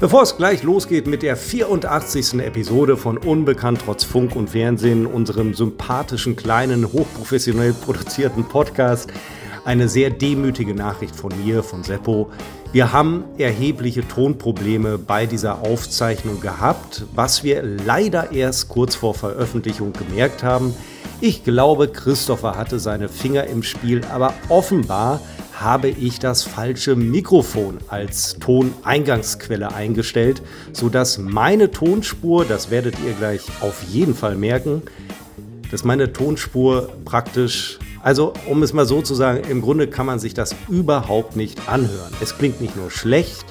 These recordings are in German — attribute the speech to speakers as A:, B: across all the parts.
A: Bevor es gleich losgeht mit der 84. Episode von Unbekannt trotz Funk und Fernsehen, unserem sympathischen, kleinen, hochprofessionell produzierten Podcast, eine sehr demütige Nachricht von mir, von Seppo. Wir haben erhebliche Tonprobleme bei dieser Aufzeichnung gehabt, was wir leider erst kurz vor Veröffentlichung gemerkt haben. Ich glaube, Christopher hatte seine Finger im Spiel, aber offenbar habe ich das falsche Mikrofon als Toneingangsquelle eingestellt, sodass meine Tonspur, das werdet ihr gleich auf jeden Fall merken, dass meine Tonspur praktisch, also um es mal so zu sagen, im Grunde kann man sich das überhaupt nicht anhören. Es klingt nicht nur schlecht,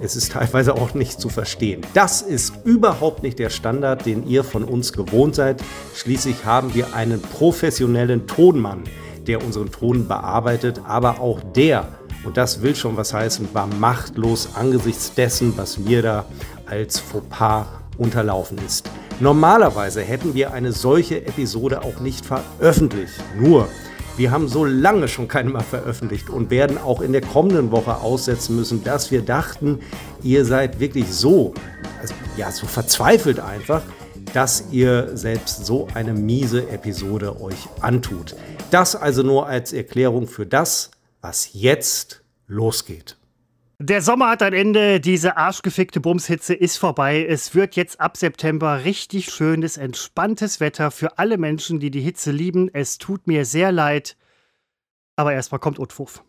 A: es ist teilweise auch nicht zu verstehen. Das ist überhaupt nicht der Standard, den ihr von uns gewohnt seid. Schließlich haben wir einen professionellen Tonmann der unseren Ton bearbeitet, aber auch der, und das will schon was heißen, war machtlos angesichts dessen, was mir da als Fauxpas unterlaufen ist. Normalerweise hätten wir eine solche Episode auch nicht veröffentlicht. Nur, wir haben so lange schon keine mehr veröffentlicht und werden auch in der kommenden Woche aussetzen müssen, dass wir dachten, ihr seid wirklich so, also, ja, so verzweifelt einfach, dass ihr selbst so eine miese Episode euch antut. Das also nur als Erklärung für das, was jetzt losgeht.
B: Der Sommer hat ein Ende, diese arschgefickte Bumshitze ist vorbei. Es wird jetzt ab September richtig schönes, entspanntes Wetter für alle Menschen, die die Hitze lieben. Es tut mir sehr leid, aber erstmal kommt Utfuff.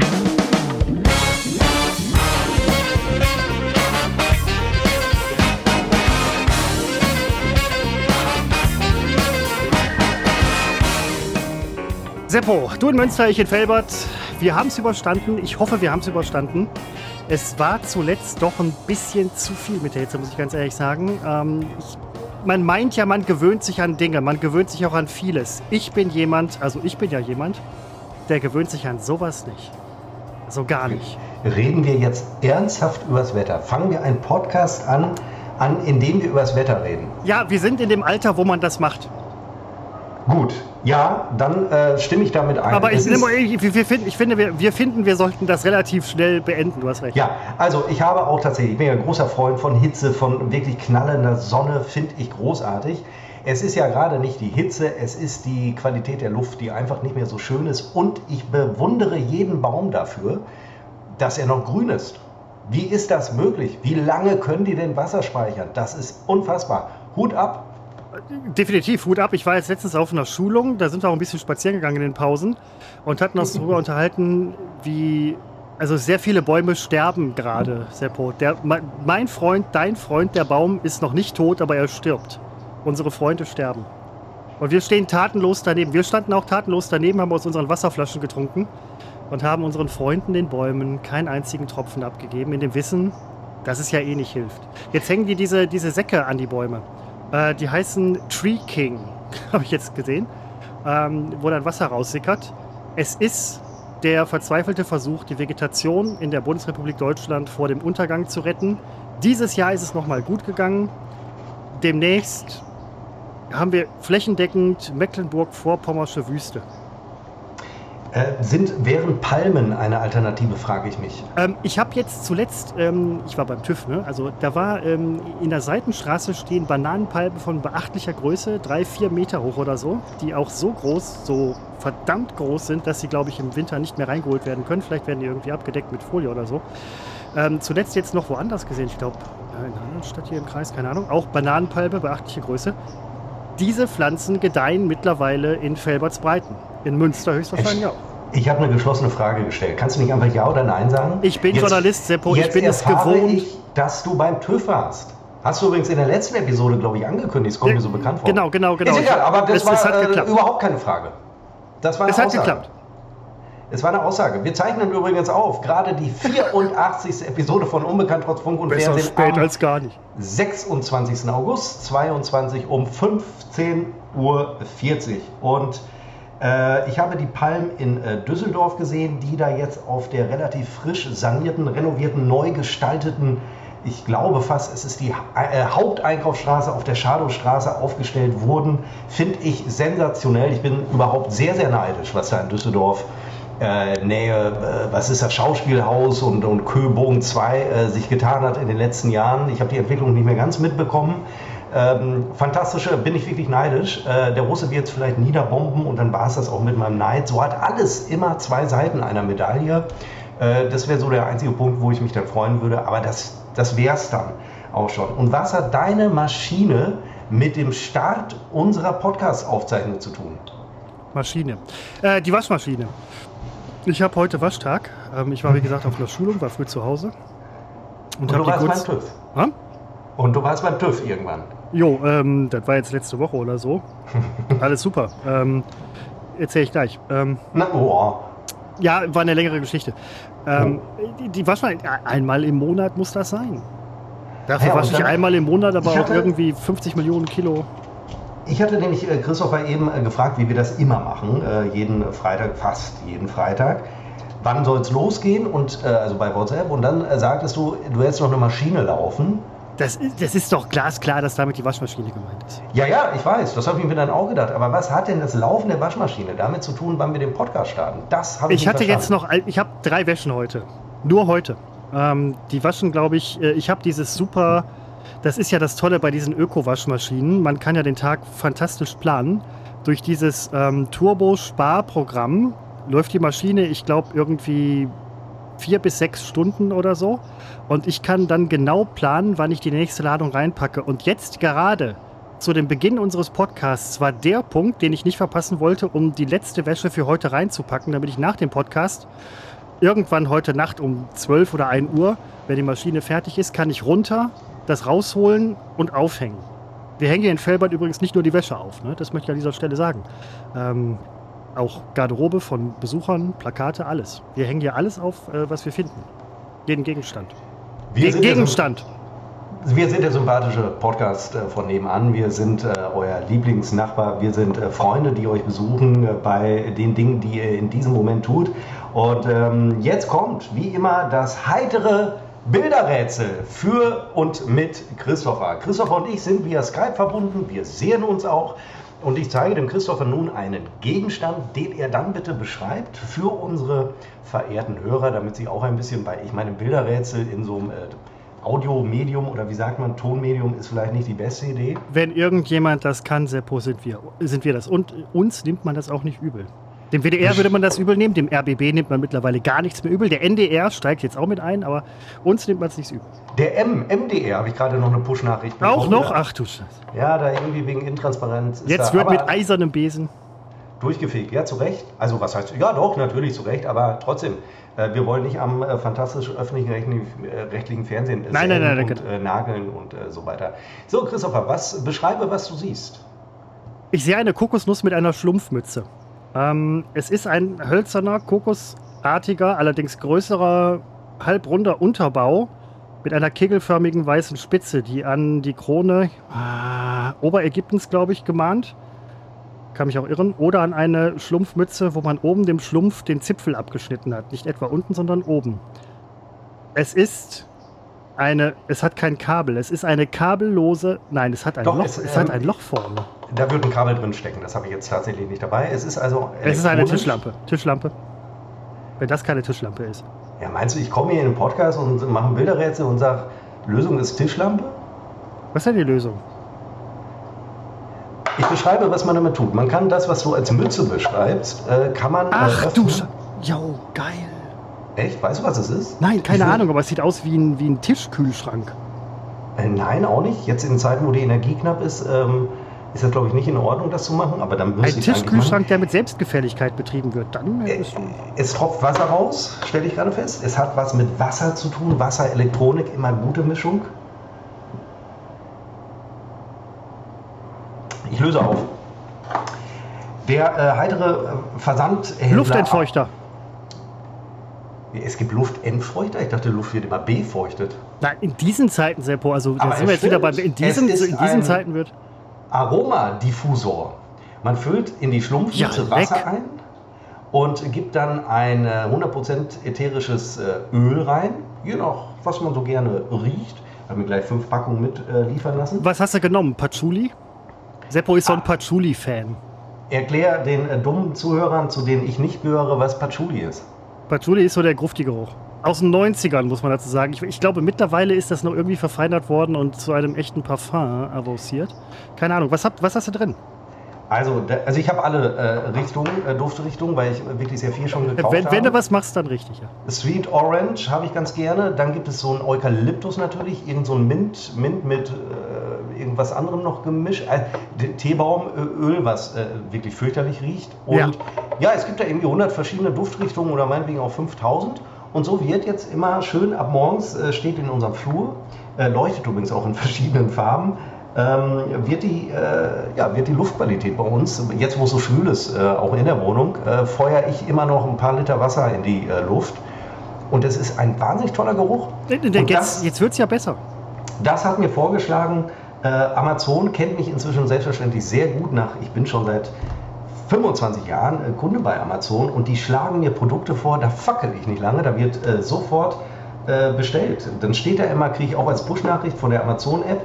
B: Seppo, du in Münster, ich in Felbert. Wir haben es überstanden. Ich hoffe, wir haben es überstanden. Es war zuletzt doch ein bisschen zu viel mit der Hitze, muss ich ganz ehrlich sagen. Ähm, ich, man meint ja, man gewöhnt sich an Dinge, man gewöhnt sich auch an vieles. Ich bin jemand, also ich bin ja jemand, der gewöhnt sich an sowas nicht. So gar nicht.
A: Reden wir jetzt ernsthaft übers Wetter? Fangen wir einen Podcast an, an in dem wir übers Wetter reden?
B: Ja, wir sind in dem Alter, wo man das macht.
A: Gut, ja, dann äh, stimme ich damit ein.
B: Aber ich, ich, wir finden, ich finde, wir, wir, finden, wir sollten das relativ schnell beenden. Du hast recht.
A: Ja, also ich habe auch tatsächlich, ich bin ja ein großer Freund von Hitze, von wirklich knallender Sonne, finde ich großartig. Es ist ja gerade nicht die Hitze, es ist die Qualität der Luft, die einfach nicht mehr so schön ist. Und ich bewundere jeden Baum dafür, dass er noch grün ist. Wie ist das möglich? Wie lange können die denn Wasser speichern? Das ist unfassbar. Hut ab,
B: Definitiv, Hut ab. Ich war jetzt letztens auf einer Schulung, da sind wir auch ein bisschen spazieren gegangen in den Pausen und hatten uns darüber unterhalten, wie, also sehr viele Bäume sterben gerade, Seppo. Der, mein Freund, dein Freund, der Baum ist noch nicht tot, aber er stirbt. Unsere Freunde sterben. Und wir stehen tatenlos daneben. Wir standen auch tatenlos daneben, haben aus unseren Wasserflaschen getrunken und haben unseren Freunden, den Bäumen, keinen einzigen Tropfen abgegeben, in dem Wissen, dass es ja eh nicht hilft. Jetzt hängen die diese, diese Säcke an die Bäume. Äh, die heißen Tree King, habe ich jetzt gesehen, ähm, wo dann Wasser raussickert. Es ist der verzweifelte Versuch, die Vegetation in der Bundesrepublik Deutschland vor dem Untergang zu retten. Dieses Jahr ist es nochmal gut gegangen. Demnächst haben wir flächendeckend Mecklenburg-Vorpommersche Wüste.
A: Äh, sind, wären Palmen eine Alternative, frage ich mich.
B: Ähm, ich habe jetzt zuletzt, ähm, ich war beim TÜV, ne? also da war ähm, in der Seitenstraße stehen Bananenpalmen von beachtlicher Größe, drei, vier Meter hoch oder so, die auch so groß, so verdammt groß sind, dass sie, glaube ich, im Winter nicht mehr reingeholt werden können. Vielleicht werden die irgendwie abgedeckt mit Folie oder so. Ähm, zuletzt jetzt noch woanders gesehen, ich glaube, in einer anderen Stadt hier im Kreis, keine Ahnung, auch Bananenpalme, beachtliche Größe. Diese Pflanzen gedeihen mittlerweile in Felbertsbreiten. In Münster höchstwahrscheinlich auch.
A: Ich habe eine geschlossene Frage gestellt. Kannst du nicht einfach Ja oder Nein sagen?
B: Ich bin jetzt, Journalist, Seppo.
A: Ich bin es gewohnt. Ich, dass du beim TÜV warst. Hast du übrigens in der letzten Episode, glaube ich, angekündigt. Das kommt mir so bekannt vor.
B: Genau, genau, genau.
A: Ist egal, aber das es, war es äh, überhaupt keine Frage.
B: Das war eine es hat Aussage. geklappt.
A: Es war eine Aussage. Wir zeichnen übrigens auf, gerade die 84. Episode von Unbekannt trotz Funk und
B: Besser Fernsehen spät als gar nicht.
A: 26. August 22 um 15.40 Uhr. Und äh, ich habe die Palm in äh, Düsseldorf gesehen, die da jetzt auf der relativ frisch sanierten, renovierten, neu gestalteten ich glaube fast, es ist die äh, Haupteinkaufsstraße auf der Schadowstraße aufgestellt wurden, finde ich sensationell. Ich bin überhaupt sehr, sehr neidisch, was da in Düsseldorf äh, Nähe, äh, was ist das Schauspielhaus und, und Köbogen 2 äh, sich getan hat in den letzten Jahren. Ich habe die Entwicklung nicht mehr ganz mitbekommen. Ähm, fantastische, bin ich wirklich neidisch. Äh, der Russe wird es vielleicht niederbomben und dann war es das auch mit meinem Neid. So hat alles immer zwei Seiten einer Medaille. Äh, das wäre so der einzige Punkt, wo ich mich dann freuen würde. Aber das, das wäre es dann auch schon. Und was hat deine Maschine mit dem Start unserer Podcast-Aufzeichnung zu tun?
B: Maschine. Äh, die Waschmaschine. Ich habe heute Waschtag. Ähm, ich war, wie gesagt, auf einer Schulung, war früh zu Hause.
A: Und, und du warst kurz... beim TÜV? Ha? Und du warst beim TÜV irgendwann?
B: Jo, ähm, das war jetzt letzte Woche oder so. Alles super. Ähm, Erzähle ich gleich. Ähm, Na, oh. Ja, war eine längere Geschichte. Ähm, oh. Die, die Waschmaschine, einmal im Monat muss das sein. Dafür ja, wasche ich einmal im Monat, aber auch irgendwie 50 Millionen Kilo.
A: Ich hatte nämlich äh, Christopher eben äh, gefragt, wie wir das immer machen, äh, jeden Freitag, fast jeden Freitag. Wann soll es losgehen? Und also bei WhatsApp. Und dann sagtest du, du hättest noch eine Maschine laufen.
B: Das ist, das ist doch glasklar, dass damit die Waschmaschine gemeint ist.
A: Ja, ja, ich weiß. Das habe ich mir dann auch gedacht. Aber was hat denn das Laufen der Waschmaschine damit zu tun, wann wir den Podcast starten? Das habe
B: ich Ich hatte verstanden. jetzt noch, ich habe drei Wäschen heute. Nur heute. Ähm, die waschen, glaube ich, ich habe dieses super, das ist ja das Tolle bei diesen Öko-Waschmaschinen. Man kann ja den Tag fantastisch planen. Durch dieses ähm, Turbo-Sparprogramm läuft die Maschine, ich glaube, irgendwie vier bis sechs Stunden oder so. Und ich kann dann genau planen, wann ich die nächste Ladung reinpacke. Und jetzt gerade zu dem Beginn unseres Podcasts war der Punkt, den ich nicht verpassen wollte, um die letzte Wäsche für heute reinzupacken, damit ich nach dem Podcast irgendwann heute Nacht um 12 oder 1 Uhr, wenn die Maschine fertig ist, kann ich runter, das rausholen und aufhängen. Wir hängen hier in Felbert übrigens nicht nur die Wäsche auf, ne? das möchte ich an dieser Stelle sagen. Ähm, auch Garderobe von Besuchern, Plakate, alles. Wir hängen hier alles auf, äh, was wir finden. Jeden Gegenstand.
A: Wir Ge Gegenstand. Wir sind der sympathische Podcast äh, von nebenan. Wir sind äh, euer Lieblingsnachbar. Wir sind äh, Freunde, die euch besuchen äh, bei den Dingen, die ihr in diesem Moment tut. Und ähm, jetzt kommt, wie immer, das heitere Bilderrätsel für und mit Christopher. Christopher und ich sind via Skype verbunden. Wir sehen uns auch. Und ich zeige dem Christopher nun einen Gegenstand, den er dann bitte beschreibt für unsere verehrten Hörer, damit sie auch ein bisschen bei, ich meine, Bilderrätsel in so einem äh, Audiomedium oder wie sagt man, Tonmedium ist vielleicht nicht die beste Idee.
B: Wenn irgendjemand das kann, Seppo, sind wir, sind wir das. Und uns nimmt man das auch nicht übel. Dem WDR würde man das übel nehmen, dem RBB nimmt man mittlerweile gar nichts mehr übel. Der NDR steigt jetzt auch mit ein, aber uns nimmt man es nicht übel.
A: Der M, MDR, habe ich gerade noch eine Push-Nachricht
B: bekommen. Auch noch? Ach du Scheiße.
A: Ja, da irgendwie wegen Intransparenz.
B: Jetzt wird mit eisernem Besen.
A: Durchgefegt, ja, zu Recht. Also, was heißt, ja, doch, natürlich zu Recht, aber trotzdem. Äh, wir wollen nicht am äh, fantastischen öffentlich-rechtlichen äh, rechtlichen Fernsehen
B: nein, nein, nein,
A: und äh, nageln und äh, so weiter. So, Christopher, was, beschreibe, was du siehst.
B: Ich sehe eine Kokosnuss mit einer Schlumpfmütze. Ähm, es ist ein hölzerner, kokosartiger, allerdings größerer, halbrunder Unterbau mit einer kegelförmigen weißen Spitze, die an die Krone äh, Oberägyptens, glaube ich, gemahnt. Kann mich auch irren. Oder an eine Schlumpfmütze, wo man oben dem Schlumpf den Zipfel abgeschnitten hat. Nicht etwa unten, sondern oben. Es ist eine, es hat kein Kabel. Es ist eine kabellose, nein, es hat ein Doch, Loch. Es, es ähm, hat ein Loch vorne.
A: Da wird ein Kabel drin stecken. Das habe ich jetzt tatsächlich nicht dabei. Es ist also.
B: Es ist eine Tischlampe. Tischlampe. Wenn das keine Tischlampe ist.
A: Ja, meinst du, ich komme hier in den Podcast und mache ein Bilderrätsel und sage, Lösung ist Tischlampe?
B: Was ist denn die Lösung?
A: Ich beschreibe, was man damit tut. Man kann das, was du als Mütze beschreibst, äh, kann man.
B: Ach du, jo, geil.
A: Echt? Weißt du, was es ist?
B: Nein, keine Ahnung, aber es sieht aus wie ein, wie ein Tischkühlschrank.
A: Äh, nein, auch nicht. Jetzt in Zeiten, wo die Energie knapp ist, ähm, ist das, glaube ich, nicht in Ordnung, das zu machen. Aber dann
B: Ein Tischkühlschrank, der mit Selbstgefälligkeit betrieben wird, dann.
A: Äh, es tropft Wasser raus, stelle ich gerade fest. Es hat was mit Wasser zu tun. Wasser, Elektronik, immer gute Mischung. Ich löse auf. Der äh, heitere äh, Versand.
B: Luftentfeuchter.
A: Es gibt Luftentfeuchter? Ich dachte, Luft wird immer befeuchtet.
B: Nein, in diesen Zeiten, Seppo, also da sind wir jetzt wieder bei. In, diesem, in diesen Zeiten wird.
A: Aromadiffusor. Man füllt in die Schlumpfmütze ja, Wasser ein und gibt dann ein 100% ätherisches äh, Öl rein, je nach was man so gerne riecht. Ich habe mir gleich fünf Packungen mit äh, liefern lassen.
B: Was hast du genommen? Patchouli? Seppo ist so ein ah. Patchouli-Fan.
A: erklär den äh, dummen Zuhörern, zu denen ich nicht gehöre, was Patchouli ist.
B: Patchouli ist so der Grufti-Geruch. Aus den 90ern, muss man dazu sagen. Ich, ich, glaube, mittlerweile ist das noch irgendwie verfeinert worden und zu einem echten Parfum avanciert. Keine Ahnung. Was, habt, was hast du drin?
A: Also, also ich habe alle äh, Richtungen, äh, Duftrichtungen, weil ich wirklich sehr viel schon gekauft
B: wenn,
A: habe.
B: Wenn du was machst, dann richtig, ja.
A: Sweet Orange habe ich ganz gerne. Dann gibt es so ein Eukalyptus natürlich, irgend so ein Mint, Mint mit äh, irgendwas anderem noch gemischt. Äh, Teebaumöl, was äh, wirklich fürchterlich riecht. Und ja. ja, es gibt da irgendwie 100 verschiedene Duftrichtungen oder meinetwegen auch 5000. Und so wird jetzt immer schön ab morgens, äh, steht in unserem Flur, leuchtet übrigens auch in verschiedenen Farben, ähm, wird, die, äh, ja, wird die Luftqualität bei uns, jetzt wo es so schwül ist, äh, auch in der Wohnung, äh, feuere ich immer noch ein paar Liter Wasser in die äh, Luft. Und es ist ein wahnsinnig toller Geruch.
B: Und jetzt jetzt wird es ja besser.
A: Das hat mir vorgeschlagen, äh, Amazon kennt mich inzwischen selbstverständlich sehr gut nach, ich bin schon seit 25 Jahren äh, Kunde bei Amazon und die schlagen mir Produkte vor, da fackel ich nicht lange, da wird sofort bestellt. Dann steht da immer, kriege ich auch als Push-Nachricht von der Amazon-App,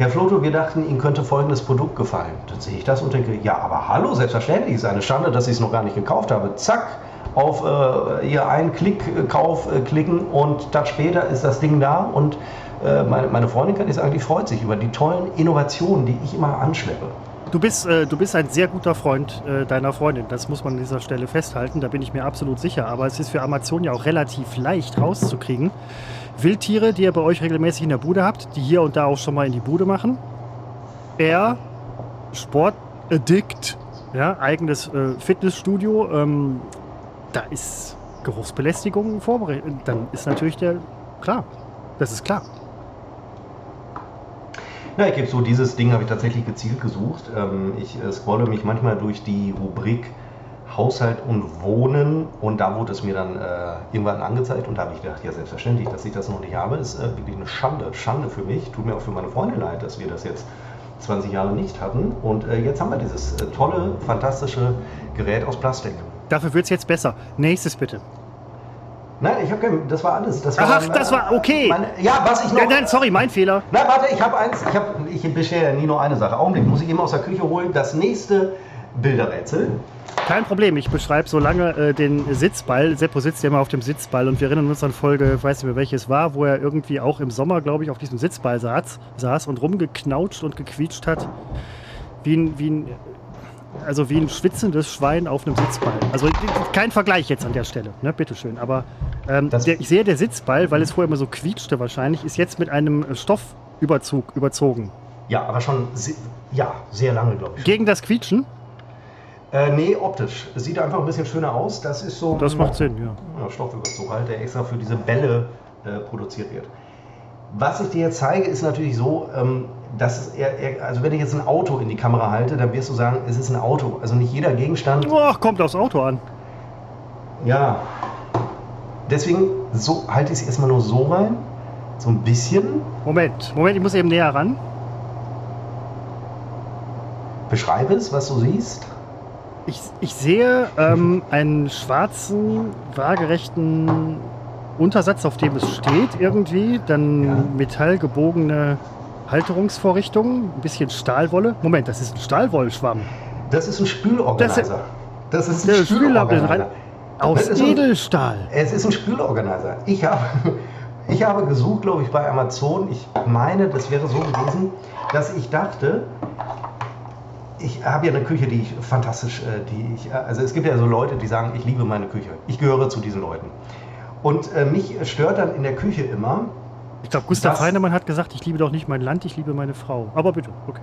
A: Herr Floto, wir dachten, Ihnen könnte folgendes Produkt gefallen. Dann sehe ich das und denke, ja, aber hallo, selbstverständlich, ist eine Schande, dass ich es noch gar nicht gekauft habe. Zack, auf äh, Ihr einen Klick-Kauf äh, klicken und Tag später ist das Ding da und äh, meine, meine, Freundin kann ich sagen, die freut sich über die tollen Innovationen, die ich immer anschleppe.
B: Du bist, äh, du bist ein sehr guter Freund äh, deiner Freundin, das muss man an dieser Stelle festhalten, da bin ich mir absolut sicher. Aber es ist für Amazon ja auch relativ leicht rauszukriegen Wildtiere, die ihr bei euch regelmäßig in der Bude habt, die hier und da auch schon mal in die Bude machen. Er, Sportaddict, ja, eigenes äh, Fitnessstudio. Ähm, da ist Geruchsbelästigung vorbereitet. Dann ist natürlich der klar. Das ist klar.
A: Ja, ich gebe so, dieses Ding habe ich tatsächlich gezielt gesucht. Ähm, ich äh, scrolle mich manchmal durch die Rubrik Haushalt und Wohnen und da wurde es mir dann äh, irgendwann angezeigt und da habe ich gedacht, ja selbstverständlich, dass ich das noch nicht habe, ist äh, wirklich eine Schande, Schande für mich, tut mir auch für meine Freunde leid, dass wir das jetzt 20 Jahre nicht hatten und äh, jetzt haben wir dieses äh, tolle, fantastische Gerät aus Plastik.
B: Dafür wird es jetzt besser. Nächstes bitte.
A: Nein, ich habe kein, das war alles. Das
B: war Ach, mein, das war okay.
A: Meine, ja, was ich noch.
B: Nein, nein, sorry, mein Fehler.
A: Nein, warte, ich habe eins. Ich habe, ich beschere ja nie nur eine Sache. Augenblick, muss ich eben aus der Küche holen. Das nächste Bilderrätsel.
B: Kein Problem, ich beschreibe so lange äh, den Sitzball. Seppo sitzt ja immer auf dem Sitzball und wir erinnern uns an Folge, ich weiß nicht mehr welches war, wo er irgendwie auch im Sommer, glaube ich, auf diesem Sitzball saß, saß und rumgeknautscht und gequietscht hat. Wie ein, wie ein, also wie ein schwitzendes Schwein auf einem Sitzball. Also kein Vergleich jetzt an der Stelle, ne? bitteschön. Aber ähm, der, ich sehe, der Sitzball, weil es vorher immer so quietschte wahrscheinlich, ist jetzt mit einem Stoffüberzug überzogen.
A: Ja, aber schon, ja, sehr lange, glaube ich.
B: Gegen das Quietschen?
A: Äh, nee, optisch. Es sieht einfach ein bisschen schöner aus. Das ist so.
B: Das macht Sinn, ja.
A: ja Stoffüberzug halt, der extra für diese Bälle äh, produziert wird. Was ich dir jetzt zeige, ist natürlich so, ähm, dass er, er, also wenn ich jetzt ein Auto in die Kamera halte, dann wirst du sagen, es ist ein Auto. Also nicht jeder Gegenstand.
B: Ach, kommt aufs Auto an.
A: Ja. Deswegen so, halte ich es erstmal nur so rein. So ein bisschen.
B: Moment, Moment, ich muss eben näher ran.
A: Beschreibe es, was du siehst.
B: Ich, ich sehe ähm, einen schwarzen, waagerechten Untersatz, auf dem es steht irgendwie. Dann ja. metallgebogene Halterungsvorrichtungen, ein bisschen Stahlwolle. Moment, das ist ein Stahlwollschwamm.
A: Das ist ein Spülorganizer.
B: Das, ist ein Spülorganizer. Aus Edelstahl.
A: Ein, es ist ein Spülorganizer. Ich habe, ich habe gesucht, glaube ich, bei Amazon. Ich meine, das wäre so gewesen, dass ich dachte, ich habe ja eine Küche, die ich fantastisch, äh, die ich, äh, also es gibt ja so Leute, die sagen, ich liebe meine Küche. Ich gehöre zu diesen Leuten. Und äh, mich stört dann in der Küche immer.
B: Ich glaube, Gustav Heinemann hat gesagt, ich liebe doch nicht mein Land, ich liebe meine Frau. Aber bitte, okay.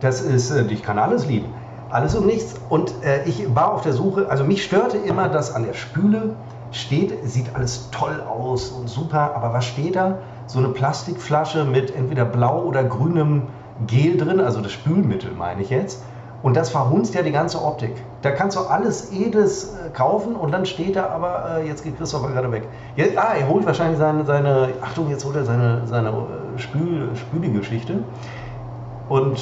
A: Das ist, äh, ich kann alles lieben. Alles und nichts. Und äh, ich war auf der Suche, also mich störte immer, dass an der Spüle steht, sieht alles toll aus und super, aber was steht da? So eine Plastikflasche mit entweder blau oder grünem Gel drin, also das Spülmittel meine ich jetzt. Und das verhunzt ja die ganze Optik. Da kannst du alles Edles äh, kaufen und dann steht da aber, äh, jetzt geht Christopher gerade weg. Jetzt, ah, er holt wahrscheinlich seine, seine, Achtung, jetzt holt er seine, seine äh, Spül, Spüli-Geschichte. Und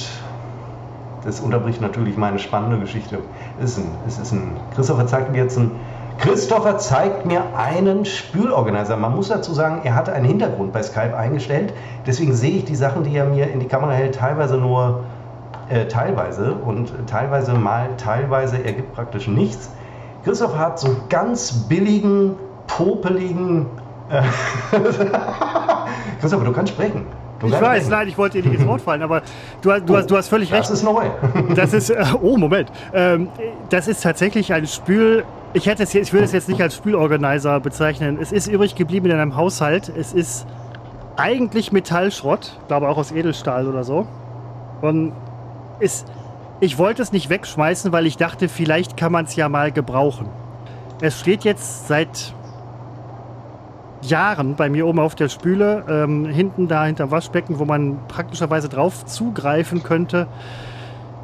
A: das unterbricht natürlich meine spannende Geschichte. Es ist ein, es ist ein, Christopher zeigt mir jetzt ein, Christopher zeigt mir einen Spülorganizer. Man muss dazu sagen, er hatte einen Hintergrund bei Skype eingestellt. Deswegen sehe ich die Sachen, die er mir in die Kamera hält, teilweise nur äh, teilweise und teilweise mal teilweise ergibt praktisch nichts. Christoph hat so ganz billigen, popeligen. Äh Christoph, du kannst sprechen. Du
B: ich weiß, nein, ich wollte dir nicht ins Wort fallen, aber du, du, oh, hast, du hast völlig recht.
A: Das ist neu.
B: das ist, oh, Moment. Ähm, das ist tatsächlich ein Spül. Ich, hätte es, ich würde es jetzt nicht als Spülorganizer bezeichnen. Es ist übrig geblieben in einem Haushalt. Es ist eigentlich Metallschrott, glaube auch aus Edelstahl oder so. Und ist, ich wollte es nicht wegschmeißen, weil ich dachte, vielleicht kann man es ja mal gebrauchen. Es steht jetzt seit Jahren bei mir oben auf der Spüle, ähm, hinten da hinterm Waschbecken, wo man praktischerweise drauf zugreifen könnte.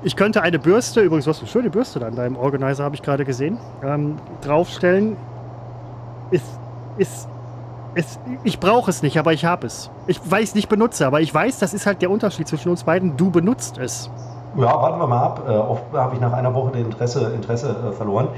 B: Ich könnte eine Bürste, übrigens, du hast eine schöne Bürste da in deinem Organizer, habe ich gerade gesehen, ähm, draufstellen. Ist, ist, ist, ich brauche es nicht, aber ich habe es. Ich, weil ich es nicht benutze, aber ich weiß, das ist halt der Unterschied zwischen uns beiden. Du benutzt es.
A: Ja, warten wir mal ab. Äh, oft habe ich nach einer Woche das Interesse, Interesse äh, verloren.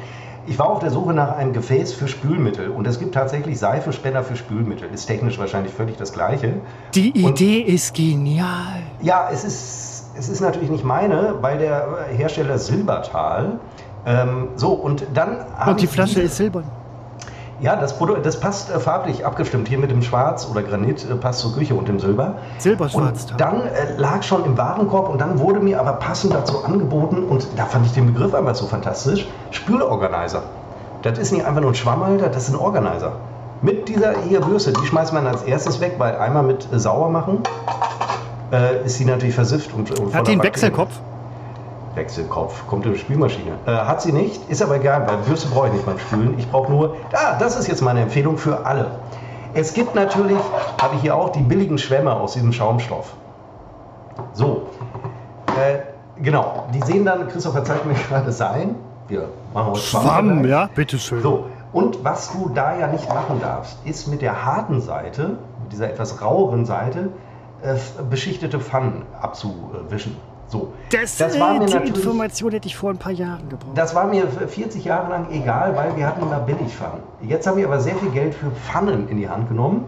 A: Ich war auf der Suche nach einem Gefäß für Spülmittel und es gibt tatsächlich Seifenspender für Spülmittel. Ist technisch wahrscheinlich völlig das Gleiche.
B: Die Idee und, ist genial.
A: Ja, es ist, es ist natürlich nicht meine, weil der Hersteller Silbertal. Ähm, so, und dann.
B: Und die Flasche ist silbern.
A: Ja, das, Produkt, das passt äh, farblich abgestimmt. Hier mit dem Schwarz oder Granit äh, passt zur Küche und dem Silber.
B: Silberschwarz.
A: Und dann äh, lag schon im Warenkorb und dann wurde mir aber passend dazu angeboten und da fand ich den Begriff einfach so fantastisch: Spülorganizer. Das ist nicht einfach nur ein Schwammhalter, das ist ein Organizer. Mit dieser hier Bürste, die schmeißt man als erstes weg, weil einmal mit äh, sauer machen äh, ist sie natürlich versifft und,
B: und Hat die einen Wechselkopf?
A: Wechselkopf, kommt in die Spülmaschine. Äh, hat sie nicht, ist aber egal, weil Bürste brauche ich nicht beim Spülen. Ich brauche nur, ah, das ist jetzt meine Empfehlung für alle. Es gibt natürlich, habe ich hier auch, die billigen Schwämme aus diesem Schaumstoff. So, äh, genau, die sehen dann, Christopher zeigt mir gerade sein. Wir
B: machen uns Schwamm, Schwamm ja, bitteschön.
A: So, und was du da ja nicht machen darfst, ist mit der harten Seite, mit dieser etwas raueren Seite, äh, beschichtete Pfannen abzuwischen. So.
B: Das, das war mir die Information hätte ich vor ein paar Jahren gebraucht.
A: Das war mir 40 Jahre lang egal, weil wir hatten immer Billigpfannen. Jetzt habe ich aber sehr viel Geld für Pfannen in die Hand genommen.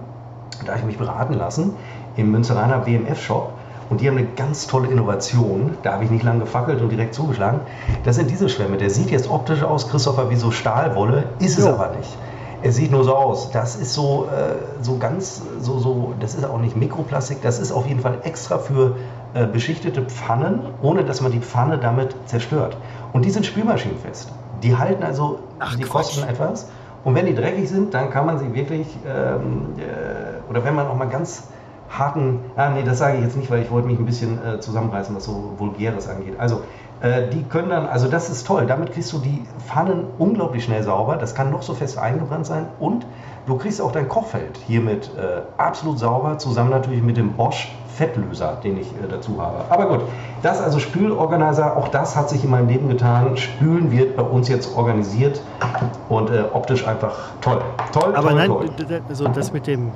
A: Da habe ich mich beraten lassen im Münsteraner WMF-Shop. Und die haben eine ganz tolle Innovation. Da habe ich nicht lange gefackelt und direkt zugeschlagen. Das sind diese Schwämme. Der sieht jetzt optisch aus, Christopher, wie so Stahlwolle, ist es jo. aber nicht. Er sieht nur so aus. Das ist so, äh, so ganz, so, so, das ist auch nicht Mikroplastik, das ist auf jeden Fall extra für äh, beschichtete Pfannen, ohne dass man die Pfanne damit zerstört. Und die sind spülmaschinenfest. Die halten also, Ach, die Quatsch. kosten etwas. Und wenn die dreckig sind, dann kann man sie wirklich, ähm, äh, oder wenn man auch mal ganz harten, ah nee, das sage ich jetzt nicht, weil ich wollte mich ein bisschen äh, zusammenreißen, was so Vulgäres angeht. Also äh, die können dann, also das ist toll, damit kriegst du die Pfannen unglaublich schnell sauber, das kann noch so fest eingebrannt sein und du kriegst auch dein Kochfeld hiermit äh, absolut sauber, zusammen natürlich mit dem Bosch Fettlöser, den ich äh, dazu habe. Aber gut, das also Spülorganizer, auch das hat sich in meinem Leben getan. Spülen wird bei uns jetzt organisiert und äh, optisch einfach toll. Toll,
B: Aber
A: toll,
B: nein,
A: toll.
B: also das mit dem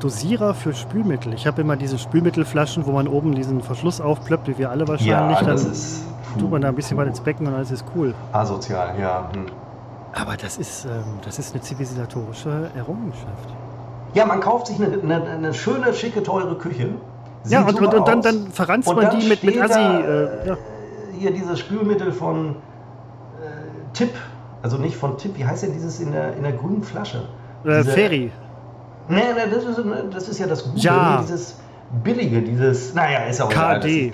B: Dosierer für Spülmittel. Ich habe immer diese Spülmittelflaschen, wo man oben diesen Verschluss aufplöppt, wie wir alle wahrscheinlich.
A: Ja, das dann ist,
B: tut man da ein bisschen was ins Becken und alles ist cool.
A: Asozial, ja. Hm.
B: Aber das ist, ähm, das ist eine zivilisatorische Errungenschaft.
A: Ja, man kauft sich eine, eine, eine schöne, schicke, teure Küche.
B: ja, und, und, und dann, dann verranzt man die mit, mit Assi.
A: Äh, ja. Hier dieses Spülmittel von äh, Tipp. Also nicht von Tipp, wie heißt denn dieses in der, in der grünen Flasche?
B: Äh, Ferry.
A: Nee, nee, das ist, das ist ja das Gute.
B: Ja.
A: Dieses billige, dieses, naja, ist auch
B: KD.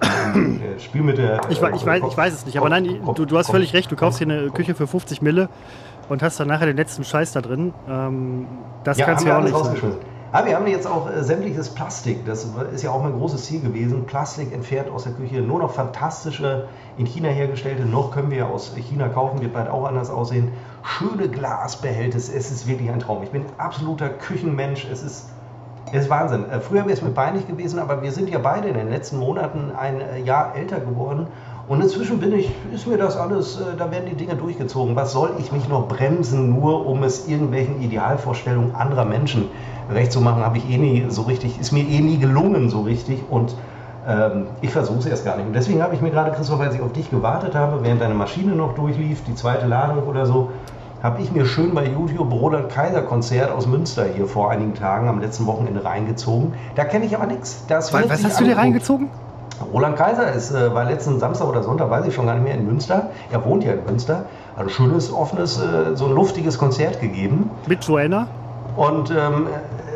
A: Spülmittel.
B: Ich, ich, weiß, ich weiß es nicht, aber nein, du, du hast völlig recht. Du kaufst hier eine Küche für 50 Mille und hast dann nachher den letzten Scheiß da drin. Ähm, das ja, kannst du ja auch nicht
A: ah, wir haben jetzt auch äh, sämtliches Plastik. Das ist ja auch mein großes Ziel gewesen. Plastik entfernt aus der Küche. Nur noch fantastische, in China hergestellte. Noch können wir aus China kaufen. Wird bald auch anders aussehen. Schöne Glasbehältnisse. Es ist wirklich ein Traum. Ich bin absoluter Küchenmensch. Es ist, es ist Wahnsinn. Äh, früher wäre es mir peinlich gewesen, aber wir sind ja beide in den letzten Monaten ein äh, Jahr älter geworden. Und inzwischen bin ich, ist mir das alles, äh, da werden die Dinge durchgezogen. Was soll ich mich noch bremsen, nur um es irgendwelchen Idealvorstellungen anderer Menschen recht zu machen, habe ich eh nie so richtig, ist mir eh nie gelungen so richtig und ähm, ich versuche es erst gar nicht. Und deswegen habe ich mir gerade, Christoph, als ich auf dich gewartet habe, während deine Maschine noch durchlief, die zweite Ladung oder so, habe ich mir schön bei YouTube Roland Kaiser Konzert aus Münster hier vor einigen Tagen am letzten Wochenende reingezogen. Da kenne ich aber nichts.
B: Was hast du dir reingezogen?
A: Roland Kaiser ist, äh, war letzten Samstag oder Sonntag, weiß ich schon gar nicht mehr, in Münster. Er wohnt ja in Münster. Hat ein schönes, offenes, äh, so ein luftiges Konzert gegeben.
B: Mit Joanna?
A: Und ähm,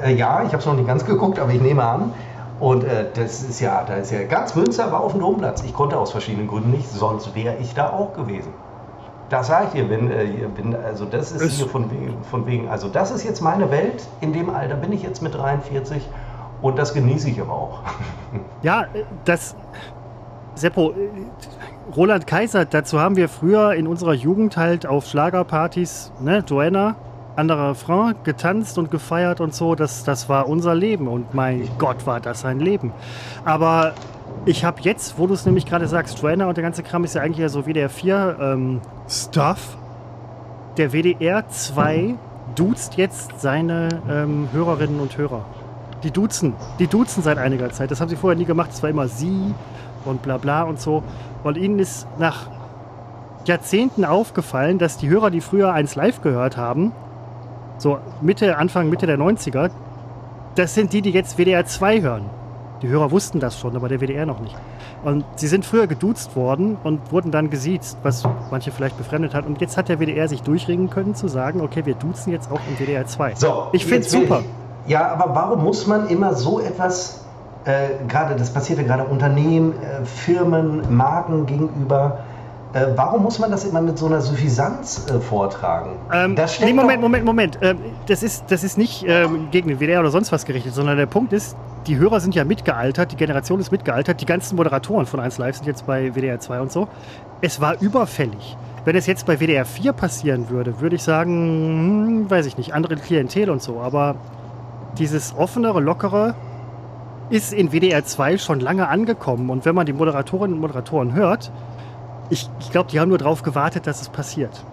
A: äh, ja, ich habe es noch nicht ganz geguckt, aber ich nehme an. Und äh, das ist ja, da ist ja ganz Münster war auf dem Domplatz. Ich konnte aus verschiedenen Gründen nicht, sonst wäre ich da auch gewesen. Das sage ich dir, wenn, äh, wenn, also das ist hier von wegen, von wegen, also das ist jetzt meine Welt. In dem Alter bin ich jetzt mit 43 und das genieße ich aber auch.
B: Ja, das, Seppo, Roland Kaiser, dazu haben wir früher in unserer Jugend halt auf Schlagerpartys, ne, Joanna, anderer Refrain, getanzt und gefeiert und so. Das, das war unser Leben und mein Gott, war das ein Leben. Aber ich habe jetzt, wo du es nämlich gerade sagst, Joanna und der ganze Kram ist ja eigentlich ja so WDR 4 ähm, Stuff. Der WDR 2 duzt jetzt seine ähm, Hörerinnen und Hörer. Die duzen. Die duzen seit einiger Zeit. Das haben sie vorher nie gemacht. Es war immer sie und bla bla und so. Und ihnen ist nach Jahrzehnten aufgefallen, dass die Hörer, die früher eins live gehört haben, so Mitte, Anfang, Mitte der 90er, das sind die, die jetzt WDR 2 hören. Die Hörer wussten das schon, aber der WDR noch nicht. Und sie sind früher geduzt worden und wurden dann gesiezt, was manche vielleicht befremdet hat. Und jetzt hat der WDR sich durchringen können zu sagen, okay, wir duzen jetzt auch im WDR 2.
A: So,
B: ich finde es super.
A: Ich, ja, aber warum muss man immer so etwas, äh, gerade, das passiert ja gerade Unternehmen, äh, Firmen, Marken gegenüber, äh, warum muss man das immer mit so einer Suffisanz äh, vortragen?
B: Ähm, nee, Moment, Moment, Moment. Ähm, das, ist, das ist nicht ähm, gegen den WDR oder sonst was gerichtet, sondern der Punkt ist, die Hörer sind ja mitgealtert, die Generation ist mitgealtert, die ganzen Moderatoren von 1 Live sind jetzt bei WDR 2 und so. Es war überfällig. Wenn es jetzt bei WDR 4 passieren würde, würde ich sagen, hm, weiß ich nicht, andere Klientel und so, aber dieses offenere, lockere ist in WDR 2 schon lange angekommen und wenn man die Moderatorinnen und Moderatoren hört, ich, ich glaube, die haben nur darauf gewartet, dass es passiert.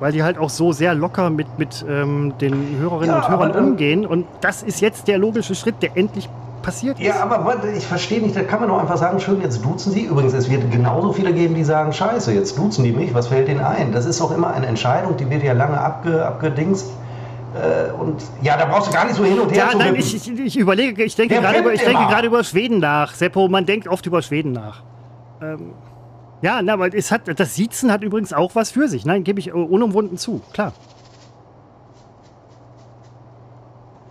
B: Weil die halt auch so sehr locker mit, mit ähm, den Hörerinnen ja, und Hörern umgehen. Und das ist jetzt der logische Schritt, der endlich passiert ist.
A: Ja, aber ich verstehe nicht, da kann man doch einfach sagen, schön, jetzt duzen sie. Übrigens, es wird genauso viele geben, die sagen, scheiße, jetzt duzen die mich, was fällt denen ein? Das ist auch immer eine Entscheidung, die wird ja lange abge, abgedingst. Äh, und ja, da brauchst du gar nicht so hin und her.
B: Ja, nein, ich, ich, ich, überlege, ich denke gerade über, denke über Schweden nach. Seppo, man denkt oft über Schweden nach. Ähm, ja, na, aber es hat, das Siezen hat übrigens auch was für sich. Nein, gebe ich unumwunden zu, klar.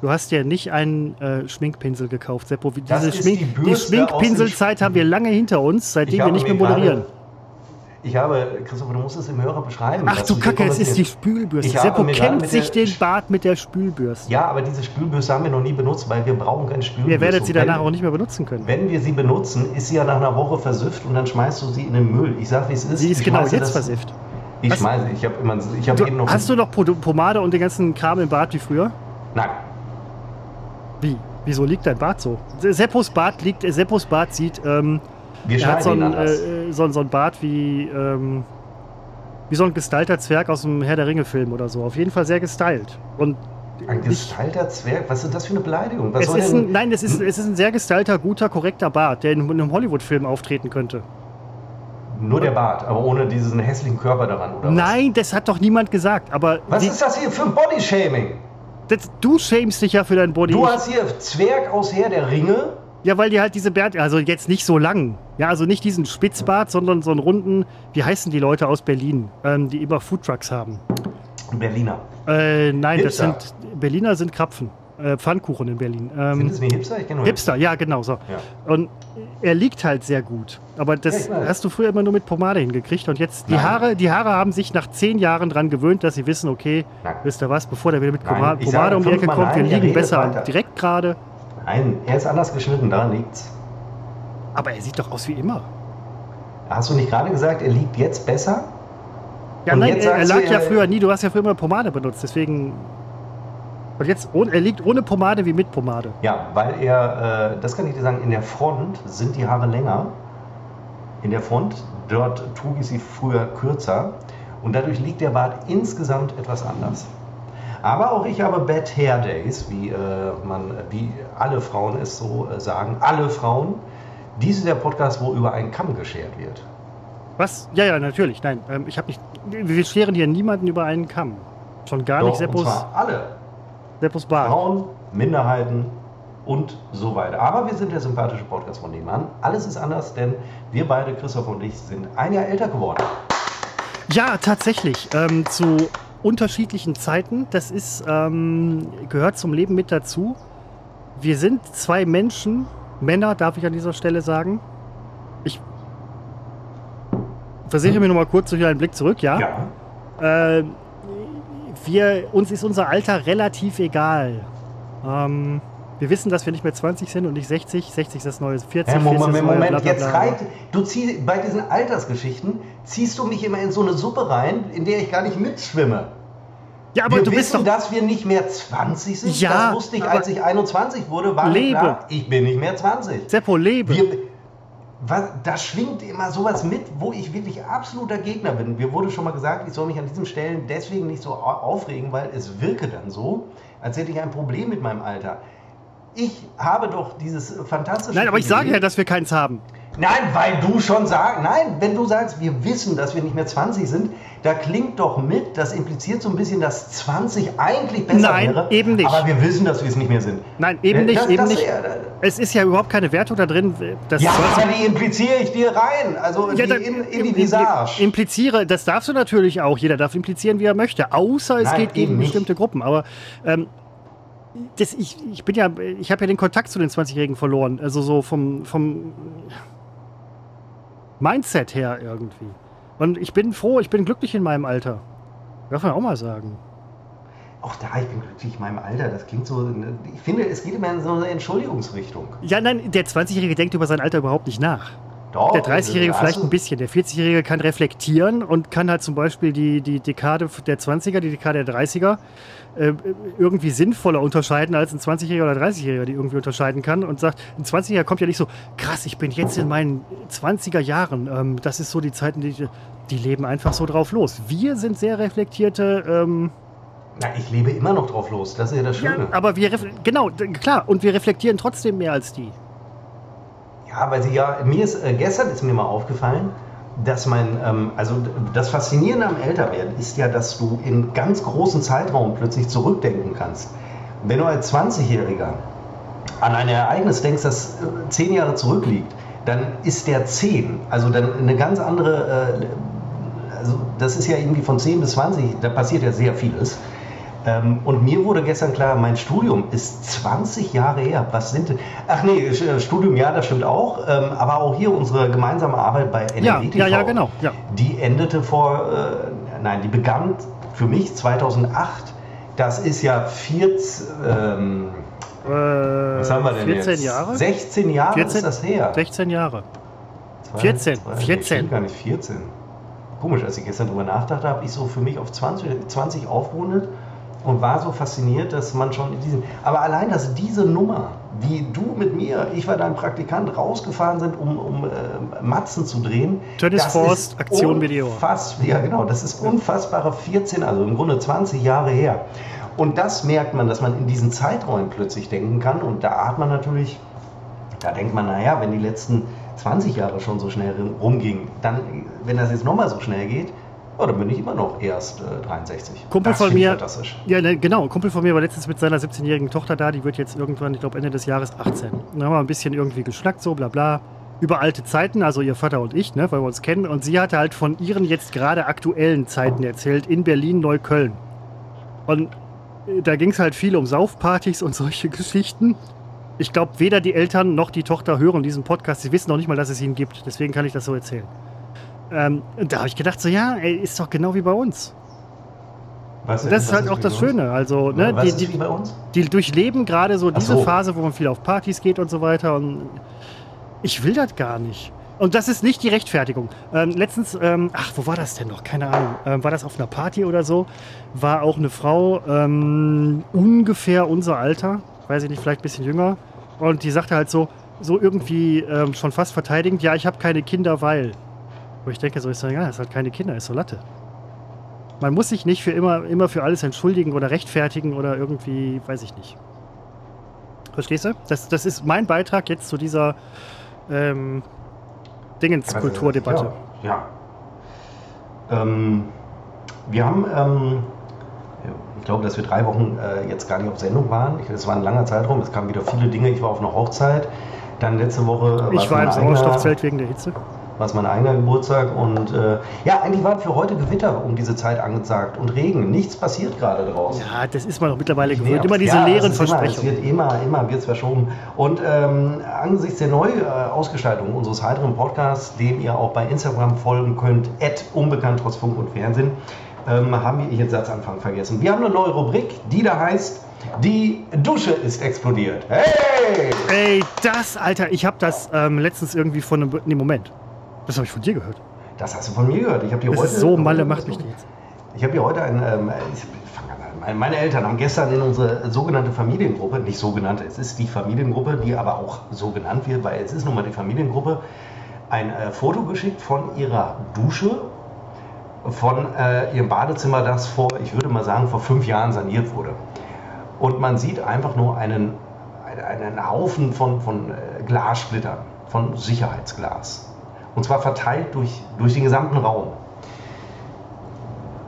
B: Du hast ja nicht einen äh, Schminkpinsel gekauft, Seppo. Diese Schmink die, die Schminkpinselzeit haben wir lange hinter uns, seitdem wir nicht mehr moderieren.
A: Ich habe, Christopher, du musst es im Hörer beschreiben.
B: Ach du Kacke, es ist die Spülbürste. Seppo kennt sich den Bart mit der Spülbürste.
A: Ja, aber diese Spülbürste haben wir noch nie benutzt, weil wir brauchen keine Spülbürste.
B: Ihr werdet sie danach auch nicht mehr benutzen können.
A: Wenn wir sie benutzen, ist sie ja nach einer Woche versüfft und dann schmeißt du sie in den Müll. Ich sag, wie es ist.
B: Sie ist genau jetzt versifft.
A: Ich Was? schmeiße, ich habe immer, ich habe eben noch...
B: Hast du noch Pomade und den ganzen Kram im Bad wie früher?
A: Nein.
B: Wie? Wieso liegt dein Bart so? Seppos Bart liegt, Seppos Bart sieht... Ähm,
A: wir er hat
B: so ein, äh, so, so ein Bart wie... Ähm, wie so ein gestylter Zwerg aus dem Herr der Ringe-Film oder so. Auf jeden Fall sehr gestylt. Und
A: ein gestylter Zwerg? Was ist das für eine Beleidigung?
B: es ist ein, nein, es ist, es ist ein sehr gestylter, guter, korrekter Bart, der in einem Hollywood-Film auftreten könnte.
A: Nur der Bart, aber ohne diesen hässlichen Körper daran, oder?
B: Nein, was? das hat doch niemand gesagt. Aber
A: was ist das hier für ein Bodyshaming?
B: du schämst dich ja für dein Body.
A: Du hast hier Zwerg aus Herr der Ringe
B: ja, weil die halt diese Bärte, also jetzt nicht so lang. Ja, also nicht diesen Spitzbart, sondern so einen runden, wie heißen die Leute aus Berlin, ähm, die immer Foodtrucks haben?
A: Berliner.
B: Äh, nein, Hipster. das sind, Berliner sind Krapfen. Äh, Pfannkuchen in Berlin.
A: Ähm, sind das wie Hipster? Ich kenne
B: Hipster. Hipster, ja, genau so. Ja. Und er liegt halt sehr gut. Aber das ja, hast du früher immer nur mit Pomade hingekriegt. Und jetzt, die Haare, die Haare haben sich nach zehn Jahren daran gewöhnt, dass sie wissen, okay, nein. wisst ihr was, bevor der wieder mit Pomade, Pomade um die Ecke kommt, wir liegen besser direkt gerade.
A: Nein, er ist anders geschnitten, da liegt's.
B: Aber er sieht doch aus wie immer.
A: Hast du nicht gerade gesagt, er liegt jetzt besser?
B: Ja, Und nein, er, er, lag ja früher nie. Du hast ja früher immer Pomade benutzt, deswegen. Und jetzt, er liegt ohne Pomade wie mit Pomade.
A: Ja, weil er, äh, das kann ich dir sagen, in der Front sind die Haare länger. In der Front, dort trug ich sie früher kürzer. Und dadurch liegt der Bart insgesamt etwas anders. Aber auch ich habe Bad Hair Days, wie, äh, man, wie alle Frauen es so äh, sagen. Alle Frauen. Dies ist der Podcast, wo über einen Kamm geschert wird.
B: Was? Ja, ja, natürlich. Nein, ähm, ich habe nicht. Wir scheren hier niemanden über einen Kamm. Schon gar
A: Doch,
B: nicht Seppos.
A: Und zwar alle.
B: Seppos Bar.
A: Frauen, Minderheiten und so weiter. Aber wir sind der sympathische Podcast von nebenan. Alles ist anders, denn wir beide, Christoph und ich, sind ein Jahr älter geworden.
B: Ja, tatsächlich. Ähm, zu unterschiedlichen Zeiten. Das ist, ähm, gehört zum Leben mit dazu. Wir sind zwei Menschen, Männer, darf ich an dieser Stelle sagen. Ich versichere mir noch mal kurz durch einen Blick zurück, ja?
A: Ja.
B: Äh, wir, uns ist unser Alter relativ egal. Ähm, wir wissen, dass wir nicht mehr 20 sind und nicht 60. 60 ist das neue 40.
A: Hey,
B: 40
A: Moment,
B: ist das neue
A: Moment,
B: bla, bla,
A: jetzt
B: bla.
A: reit, du ziehst, bei diesen Altersgeschichten ziehst du mich immer in so eine Suppe rein, in der ich gar nicht mitschwimme.
B: Ja, aber
A: wir
B: du bist
A: wissen,
B: doch.
A: dass wir nicht mehr 20 sind.
B: Ja,
A: das wusste ich, als ich 21 wurde, war
B: Lebe.
A: klar, ich bin nicht mehr 20.
B: Seppo, lebe.
A: Wir, was, da schwingt immer sowas mit, wo ich wirklich absoluter Gegner bin. Mir wurde schon mal gesagt, ich soll mich an diesen Stellen deswegen nicht so au- aufregen, weil es wirke dann so, als hätte ich ein Problem mit meinem Alter. Ich habe doch dieses fantastische.
B: Nein, aber ich sage ja, dass wir keins haben.
A: Nein, weil du schon sagst, nein, wenn du sagst, wir wissen, dass wir nicht mehr 20 sind, da klingt doch mit, das impliziert so ein bisschen, dass 20 eigentlich besser
B: Nein,
A: wäre.
B: eben nicht.
A: Aber wir wissen, dass wir es nicht mehr sind.
B: Nein, eben
A: Äh,
B: nicht,
A: das,
B: eben
A: das,
B: nicht.
A: Ja,
B: Es ist ja überhaupt keine Wertung da drin. dass
A: ja
B: 20
A: aber die impliziere ich dir rein. Also
B: Ja,
A: die in, in die Visage.
B: Impliziere, das darfst du natürlich auch. Jeder darf implizieren, wie er möchte. Außer es
A: Nein,
B: geht gegen
A: eben nicht.
B: bestimmte Gruppen. Aber ähm, das, ich, ich bin ja, ich habe ja den Kontakt zu den 20-Jährigen verloren. Also so vom, vom Mindset her irgendwie. Und ich bin froh, ich bin glücklich in meinem Alter. Darf man auch mal sagen.
A: Auch da, ich bin glücklich in meinem Alter. Das klingt so. Ich finde, es geht immer in so eine Entschuldigungsrichtung.
B: Ja, nein, der 20-Jährige denkt über sein Alter überhaupt nicht nach.
A: Doch,
B: Der 30-Jährige
A: hast
B: vielleicht ein bisschen. Der 40-Jährige kann reflektieren und kann halt zum Beispiel die, die Dekade der 20er, die Dekade der 30er äh, irgendwie sinnvoller unterscheiden als ein 20-Jähriger oder 30-Jähriger, die irgendwie unterscheiden kann und sagt, ein 20-Jähriger kommt ja nicht so, krass, ich bin jetzt in meinen 20er Jahren. Ähm, das ist so die Zeiten, die, die leben einfach so drauf los. Wir sind sehr reflektierte, ähm,
A: Na, ich lebe immer noch drauf los. Das ist ja das
B: ja,
A: Schöne.
B: aber wir, genau, klar, und wir reflektieren trotzdem mehr als die.
A: Ja, weil sie ja, mir ist, äh, gestern ist mir mal aufgefallen, dass mein, ähm, also das Faszinierende am Älterwerden ist ja, dass du in ganz großen Zeitraum plötzlich zurückdenken kannst. Wenn du als 20-Jähriger an ein Ereignis denkst, das äh, zehn Jahre zurückliegt, dann ist der 10, also dann eine ganz andere, äh, also das ist ja irgendwie von 10 bis 20, da passiert ja sehr vieles. Ähm, und mir wurde gestern klar, mein Studium ist 20 Jahre her. Was sind denn? Ach nee, äh, Studium ja, das stimmt auch. Ähm, aber auch hier unsere gemeinsame Arbeit bei
B: Ja,
A: NRW
B: ja, ja, genau. Ja.
A: Die endete vor, äh, nein, die begann für mich 2008. Das ist ja 14, ähm,
B: Äh,
A: was haben wir denn
B: 14
A: jetzt?
B: Jahre?
A: 16 Jahre
B: 14?
A: ist das her.
B: 16 Jahre.
A: Zwei-
B: 14,
A: zwei- nee,
B: 14.
A: stimmt gar nicht 14. Komisch, als ich gestern drüber nachdachte, habe ich so für mich auf 20, 20 aufgerundet und war so fasziniert, dass man schon in diesem. Aber allein, dass diese Nummer, wie du mit mir, ich war dein Praktikant, rausgefahren sind, um, um äh, Matzen zu drehen.
B: Force,
A: ist
B: Aktion
A: unfass- Ja, genau, das ist unfassbare 14, also im Grunde 20 Jahre her. Und das merkt man, dass man in diesen Zeiträumen plötzlich denken kann. Und da hat man natürlich da denkt man, naja, wenn die letzten 20 Jahre schon so schnell rumgingen, dann, wenn das jetzt nochmal so schnell geht, oh, dann bin ich immer noch erst äh, 63.
B: Kumpel
A: das
B: von mir-. Ja, ne, genau. Kumpel von mir war letztens mit seiner 17-jährigen Tochter da. Die wird jetzt irgendwann, ich glaube, Ende des Jahres 18. Dann haben wir ein bisschen irgendwie geschnackt, so bla bla. Über alte Zeiten, also ihr Vater und ich, ne, weil wir uns kennen. Und sie hatte halt von ihren jetzt gerade aktuellen Zeiten erzählt in Berlin, Neukölln. Und äh, da ging es halt viel um Saufpartys und solche Geschichten. Ich glaube, weder die Eltern noch die Tochter hören diesen Podcast. Sie wissen noch nicht mal, dass es ihn gibt. Deswegen kann ich das so erzählen. Ähm, und da habe ich gedacht, so ja, ey, ist doch genau wie bei uns.
A: Was,
B: Das ist halt auch das? Schöne. Also, ne, die, die,
A: bei uns?
B: die durchleben gerade so diese
A: so.
B: Phase, wo man viel auf Partys geht und so weiter. Und ich will das gar nicht. Und das ist nicht die Rechtfertigung. Ähm, letztens, ähm, ach, wo war das denn noch? Keine Ahnung. Ähm, war das auf einer Party oder so? War auch eine Frau ähm, ungefähr unser Alter, weiß ich nicht, vielleicht ein bisschen jünger. Und die sagte halt so, so irgendwie ähm, schon fast verteidigend, ja, ich habe keine Kinder, weil. Wo ich denke, so ist ja, es hat keine Kinder, ist so Latte. Man muss sich nicht für immer, immer für alles entschuldigen oder rechtfertigen oder irgendwie, weiß ich nicht. Verstehst du? Das, das ist mein Beitrag jetzt zu dieser ähm, Dingenskulturdebatte.
A: Ja. ja. Ähm, wir haben, ähm, Ich glaube, dass wir drei Wochen äh, jetzt gar nicht auf Sendung waren. Es war ein langer Zeitraum, es kamen wieder viele Dinge. Ich war auf einer Hochzeit. Dann letzte Woche.
B: Ich war im Sauerstoffzelt wegen der Hitze
A: war es mein eigener Geburtstag. Und äh, ja, eigentlich war für heute Gewitter um diese Zeit angesagt und Regen. Nichts passiert gerade draußen.
B: Ja, das ist man doch mittlerweile gewöhnt. Immer diese ja, leeren Versprechungen.
A: Es wird immer, immer wird es verschoben. Und ähm, angesichts der Neuausgestaltung unseres heiteren Podcasts, dem ihr auch bei Instagram folgen könnt, unbekannt trotz Funk und Fernsehen, ähm, haben wir ihren Satzanfang vergessen. Wir haben eine neue Rubrik, die da heißt die Dusche ist explodiert. Hey!
B: Ey, das, Alter, ich habe das ähm, letztens irgendwie von einem. Nee, Moment. Das habe ich von dir gehört.
A: Das hast du von mir gehört. Ich habe dir
B: das
A: heute.
B: Ist so Malle macht mich jetzt.
A: Ich habe hier heute ein. Ähm, meine Eltern haben gestern in unsere sogenannte Familiengruppe, nicht sogenannte, es ist die Familiengruppe, die aber auch so genannt wird, weil es ist nun mal die Familiengruppe, ein äh, Foto geschickt von ihrer Dusche, von äh, ihrem Badezimmer, das vor, ich würde mal sagen, vor fünf Jahren saniert wurde. Und man sieht einfach nur einen, einen Haufen von, von äh, Glassplittern, von Sicherheitsglas. Und zwar verteilt durch, durch den gesamten Raum.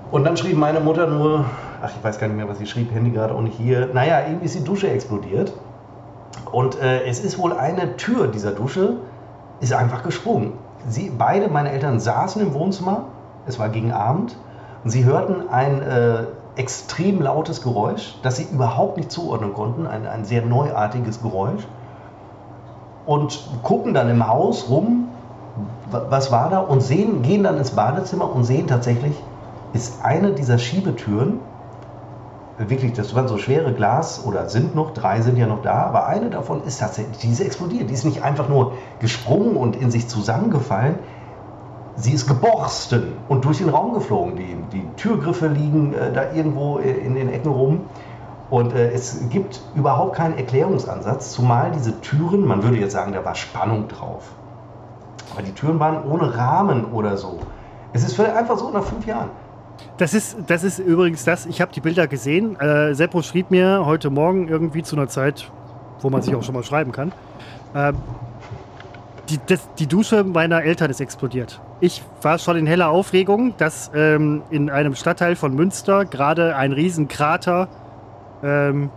A: Und dann schrieb meine Mutter nur, ach, ich weiß gar nicht mehr, was sie schrieb, Handy gerade auch nicht hier. Naja, eben ist die Dusche explodiert. Und äh, es ist wohl eine Tür dieser Dusche, ist einfach gesprungen. Sie, beide, meine Eltern, saßen im Wohnzimmer, es war gegen Abend, und sie hörten ein äh, extrem lautes Geräusch, das sie überhaupt nicht zuordnen konnten, ein, ein sehr neuartiges Geräusch. Und gucken dann im Haus rum, was war da und sehen, gehen dann ins Badezimmer und sehen tatsächlich, ist eine dieser Schiebetüren, wirklich, das waren so schwere Glas oder sind noch, drei sind ja noch da, aber eine davon ist tatsächlich, die ist explodiert. Die ist nicht einfach nur gesprungen und in sich zusammengefallen, sie ist geborsten und durch den Raum geflogen. Die, die Türgriffe liegen äh, da irgendwo in den Ecken rum. Und äh, es gibt überhaupt keinen Erklärungsansatz, zumal diese Türen, man würde jetzt sagen, da war Spannung drauf. Aber die Türen waren ohne Rahmen oder so. Es ist einfach so nach fünf Jahren.
B: Das ist, das ist übrigens das, ich habe die Bilder gesehen. Äh, Seppo schrieb mir heute Morgen irgendwie zu einer Zeit, wo man sich auch schon mal schreiben kann. Äh, die, das, die Dusche meiner Eltern ist explodiert. Ich war schon in heller Aufregung, dass ähm, in einem Stadtteil von Münster gerade ein Riesenkrater, ähm,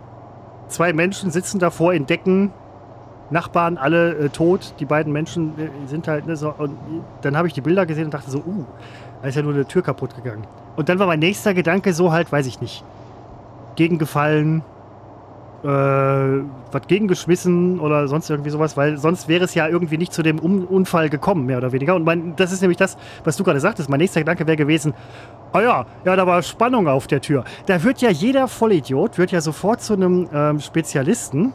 B: zwei Menschen sitzen davor in Decken, Nachbarn alle äh, tot, die beiden Menschen äh, sind halt, ne, so, und dann habe ich die Bilder gesehen und dachte so, uh, da ist ja nur eine Tür kaputt gegangen. Und dann war mein nächster Gedanke so halt, weiß ich nicht, gegengefallen, äh, was gegengeschmissen oder sonst irgendwie sowas, weil sonst wäre es ja irgendwie nicht zu dem um Unfall gekommen, mehr oder weniger. Und mein, das ist nämlich das, was du gerade sagtest. Mein nächster Gedanke wäre gewesen, oh ja, ja, da war Spannung auf der Tür. Da wird ja jeder Vollidiot, wird ja sofort zu einem ähm, Spezialisten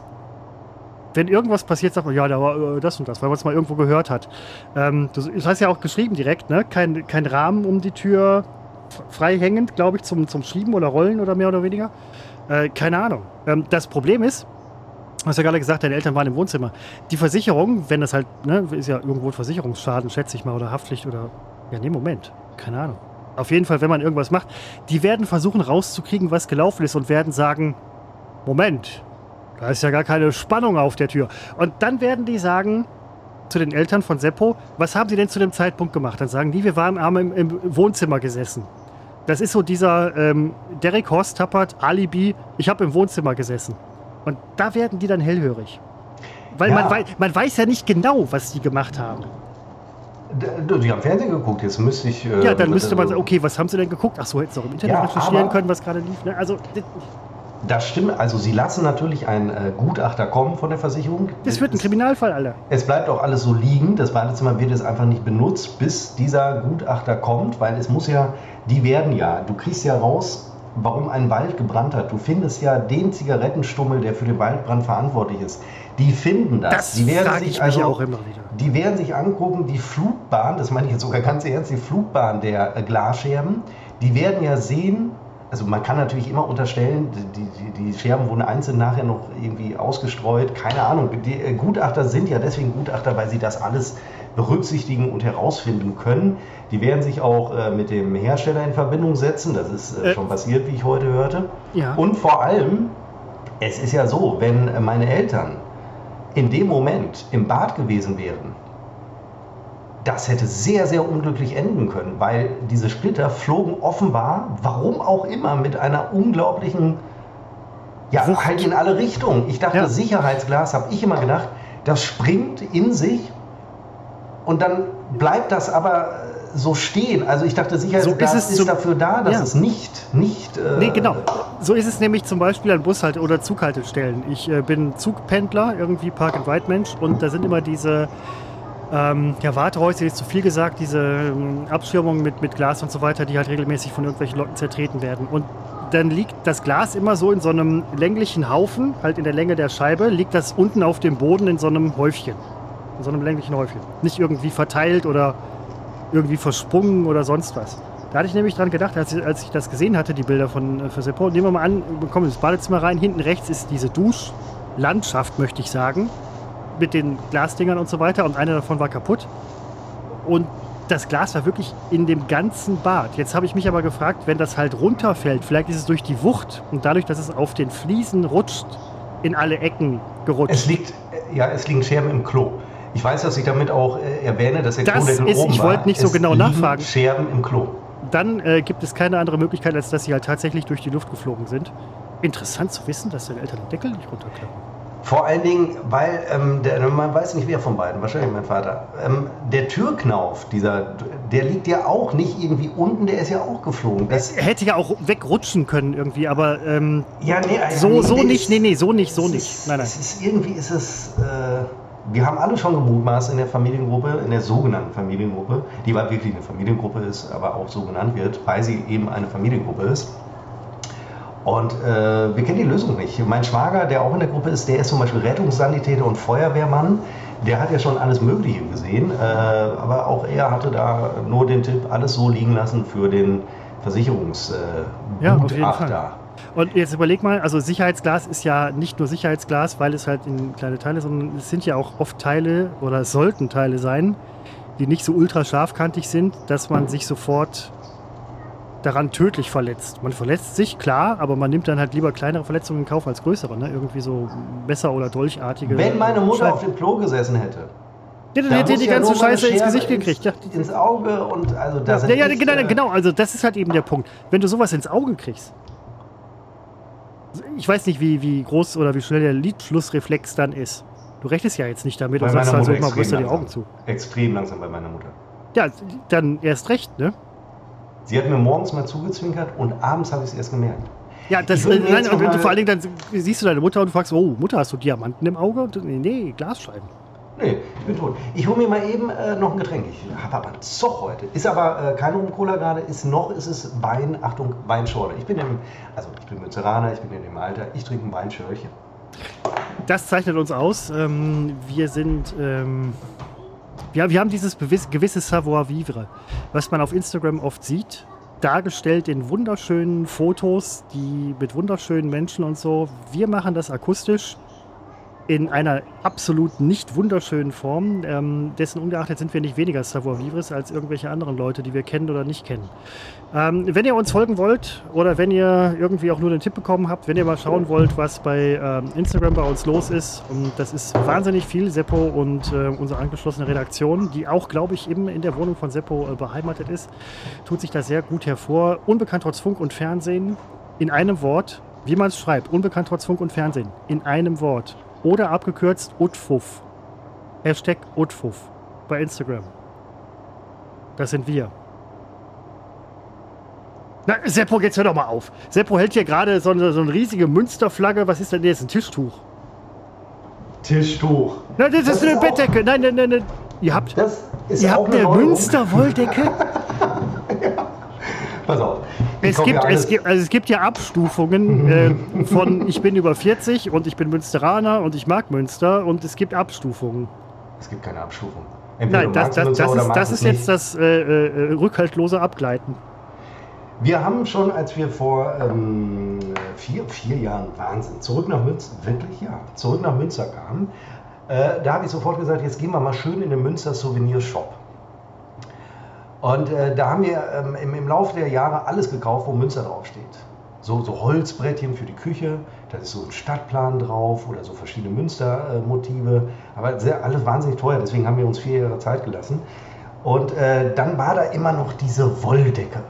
B: wenn irgendwas passiert, sagt man, ja, da war äh, das und das, weil man es mal irgendwo gehört hat. Ähm, das, das heißt ja auch geschrieben direkt, ne? Kein, kein Rahmen um die Tür frei hängend, glaube ich, zum, zum Schieben oder Rollen oder mehr oder weniger. Äh, keine Ahnung. Ähm, das Problem ist, hast ja gerade gesagt, deine Eltern waren im Wohnzimmer. Die Versicherung, wenn das halt, ne, ist ja irgendwo ein Versicherungsschaden, schätze ich mal, oder Haftpflicht oder. Ja, nee, Moment. Keine Ahnung. Auf jeden Fall, wenn man irgendwas macht, die werden versuchen rauszukriegen, was gelaufen ist und werden sagen: Moment, da ist ja gar keine Spannung auf der Tür. Und dann werden die sagen zu den Eltern von Seppo, was haben sie denn zu dem Zeitpunkt gemacht? Dann sagen die, wir waren im, im Wohnzimmer gesessen. Das ist so dieser ähm, Derek Horst Tappert Alibi, ich habe im Wohnzimmer gesessen. Und da werden die dann hellhörig. Weil ja. man, wei man weiß ja nicht genau, was die gemacht haben.
A: Die haben Fernsehen geguckt, jetzt müsste ich.
B: Äh, ja, dann müsste man sagen, okay, was haben sie denn geguckt? Ach so, hätten sie auch im Internet ja, recherchieren können, was gerade lief. Ne? Also,
A: das stimmt. Also Sie lassen natürlich einen äh, Gutachter kommen von der Versicherung.
B: Das wird ein Kriminalfall, Alter.
A: Es bleibt auch alles so liegen. Das Badezimmer wird jetzt einfach nicht benutzt, bis dieser Gutachter kommt, weil es muss ja, die werden ja, du kriegst ja raus, warum ein Wald gebrannt hat. Du findest ja den Zigarettenstummel, der für den Waldbrand verantwortlich ist. Die finden das.
B: Das
A: die werden
B: sich ich also, auch immer wieder.
A: Die werden sich angucken, die Flugbahn, das meine ich jetzt sogar ganz ernst, die Flugbahn der äh, Glasscherben, die werden ja sehen, also man kann natürlich immer unterstellen, die, die, die, Scherben wurden einzeln nachher noch irgendwie ausgestreut, keine Ahnung. Die äh, Gutachter sind ja deswegen Gutachter, weil sie das alles berücksichtigen und herausfinden können. Die werden sich auch äh, mit dem Hersteller in Verbindung setzen, das ist äh, äh. schon passiert, wie ich heute hörte. Ja. Und vor allem, es ist ja so, wenn meine Eltern in dem Moment im Bad gewesen wären, das hätte sehr, sehr unglücklich enden können, weil diese Splitter flogen offenbar, warum auch immer, mit einer unglaublichen, ja, Wucht. halt in alle Richtungen. Ich dachte, ja. Sicherheitsglas, habe ich immer gedacht, das springt in sich und dann bleibt das aber so stehen. Also ich dachte, Sicherheitsglas so ist, ist dafür da, dass ja. es nicht, nicht.
B: Äh nee, genau. So ist es nämlich zum Beispiel an Bushalt- oder Zughaltestellen. Ich äh, bin Zugpendler, irgendwie Park-and-Ride-Mensch und da sind immer diese ähm, ja, Wartehäuser ist zu viel gesagt, diese ähm, Abschirmungen mit, mit Glas und so weiter, die halt regelmäßig von irgendwelchen Leuten zertreten werden. Und dann liegt das Glas immer so in so einem länglichen Haufen, halt in der Länge der Scheibe, liegt das unten auf dem Boden in so einem Häufchen. In so einem länglichen Häufchen. Nicht irgendwie verteilt oder irgendwie versprungen oder sonst was. Da hatte ich nämlich dran gedacht, als ich, als ich das gesehen hatte, die Bilder von äh. Nehmen wir mal an, wir kommen ins Badezimmer rein. Hinten rechts ist diese Duschlandschaft, möchte ich sagen mit den Glasdingern und so weiter und einer davon war kaputt. Und das Glas war wirklich in dem ganzen Bad. Jetzt habe ich mich aber gefragt, wenn das halt runterfällt, vielleicht ist es durch die Wucht und dadurch, dass es auf den Fliesen rutscht, in alle Ecken gerutscht.
A: Es liegt, ja, es liegen Scherben im Klo. Ich weiß, dass ich damit auch äh, erwähne, dass der
B: das Klodeckel ist, oben Ich wollte nicht so es genau nachfragen.
A: Scherben im Klo.
B: Dann äh, gibt es keine andere Möglichkeit, als dass sie halt tatsächlich durch die Luft geflogen sind. Interessant zu wissen, dass deine Eltern den Deckel nicht runterklappen.
A: Vor allen Dingen, weil ähm, der, man weiß nicht, wer von beiden, wahrscheinlich mein Vater. Ähm, der Türknauf, dieser, der liegt ja auch nicht irgendwie unten, der ist ja auch geflogen.
B: Das er hätte ja auch wegrutschen können irgendwie, aber ähm,
A: ja, nee,
B: so, nee, so nicht, nee, nee, so nicht, so nicht.
A: Ist, nein, nein. Es ist, irgendwie ist es. Äh, wir haben alle schon gemutmaßt in der Familiengruppe, in der sogenannten Familiengruppe, die wirklich eine Familiengruppe ist, aber auch so genannt wird, weil sie eben eine Familiengruppe ist und äh, wir kennen die Lösung nicht. Mein Schwager, der auch in der Gruppe ist, der ist zum Beispiel Rettungssanitäter und Feuerwehrmann. Der hat ja schon alles Mögliche gesehen, äh, aber auch er hatte da nur den Tipp, alles so liegen lassen für den Versicherungsgutachter. Äh, ja, auf jeden Fall.
B: Und jetzt überleg mal, also Sicherheitsglas ist ja nicht nur Sicherheitsglas, weil es halt in kleine Teile, sondern es sind ja auch oft Teile oder es sollten Teile sein, die nicht so ultra scharfkantig sind, dass man sich sofort daran tödlich verletzt. Man verletzt sich, klar, aber man nimmt dann halt lieber kleinere Verletzungen in Kauf als größere. Ne? Irgendwie so Messer- oder Dolchartige.
A: Wenn meine Mutter Schein. auf dem Klo gesessen hätte.
B: Ja, dann hätte die ja ganze Scheiße ins Gesicht gekriegt. Ja.
A: Ins Auge und also da
B: ja, ja, genau, äh, genau, also das ist halt eben der Punkt. Wenn du sowas ins Auge kriegst, ich weiß nicht, wie, wie groß oder wie schnell der Lidschlussreflex dann ist. Du rechnest ja jetzt nicht damit
A: und sagst also
B: immer, wirst du die Augen zu.
A: Extrem langsam bei meiner Mutter.
B: Ja, dann erst recht, ne?
A: Sie hat mir morgens mal zugezwinkert und abends habe ich es erst gemerkt.
B: Ja, das, äh, nein, und, vor allen Dingen dann siehst du deine Mutter und du fragst, oh, Mutter, hast du Diamanten im Auge? Und, nee, nee, Glasscheiben.
A: Nee, ich bin tot. Ich hole mir mal eben äh, noch ein Getränk. Ich habe aber einen Zoch heute. Ist aber äh, kein Rum-Cola gerade, ist noch ist es Wein, Achtung, Weinschorle. Ich bin im, also ich bin Münzeraner, ich bin in dem Alter, ich trinke ein Weinschörchen.
B: Das zeichnet uns aus. Ähm, wir sind ähm, wir, wir haben dieses gewisse Savoir-vivre, was man auf Instagram oft sieht, dargestellt in wunderschönen Fotos, die mit wunderschönen Menschen und so. Wir machen das akustisch in einer absolut nicht wunderschönen Form. Ähm, dessen ungeachtet sind wir nicht weniger Savoir-vivres als irgendwelche anderen Leute, die wir kennen oder nicht kennen. Ähm, wenn ihr uns folgen wollt oder wenn ihr irgendwie auch nur den Tipp bekommen habt, wenn ihr mal schauen wollt, was bei ähm, Instagram bei uns los ist, und das ist wahnsinnig viel, Seppo und äh, unsere angeschlossene Redaktion, die auch, glaube ich, eben in der Wohnung von Seppo äh, beheimatet ist, tut sich da sehr gut hervor. Unbekannt trotz Funk und Fernsehen in einem Wort, wie man es schreibt, unbekannt trotz Funk und Fernsehen, in einem Wort. Oder abgekürzt UTFUF. Hashtag UTFUF bei Instagram. Das sind wir. Na, Seppo, jetzt hör doch mal auf. Seppo hält hier gerade so eine, so eine riesige Münsterflagge. Was ist denn das? Ein Tischtuch.
A: Tischtuch.
B: Nein, das, das ist eine ist Bettdecke. Nein, nein, nein, nein. Ihr habt, ihr habt eine Münsterwolldecke? ja. Pass auf. Es gibt, es, gibt, also es gibt ja Abstufungen äh, von ich bin über 40 und ich bin Münsteraner und ich mag Münster und es gibt Abstufungen.
A: Es gibt keine Abstufung.
B: Entweder Nein, das, das, das ist, das ist jetzt das äh, äh, rückhaltlose Abgleiten.
A: Wir haben schon, als wir vor ähm, vier, vier Jahren, Wahnsinn, zurück nach Münster, wirklich ja, zurück nach Münster kamen, äh, da habe ich sofort gesagt, jetzt gehen wir mal schön in den Münster Souvenir Shop. Und äh, da haben wir ähm, im, im Laufe der Jahre alles gekauft, wo Münster draufsteht. So, so Holzbrettchen für die Küche, da ist so ein Stadtplan drauf oder so verschiedene Münstermotive. Äh, Aber sehr, alles wahnsinnig teuer, deswegen haben wir uns vier Jahre Zeit gelassen. Und äh, dann war da immer noch diese Wolldecke.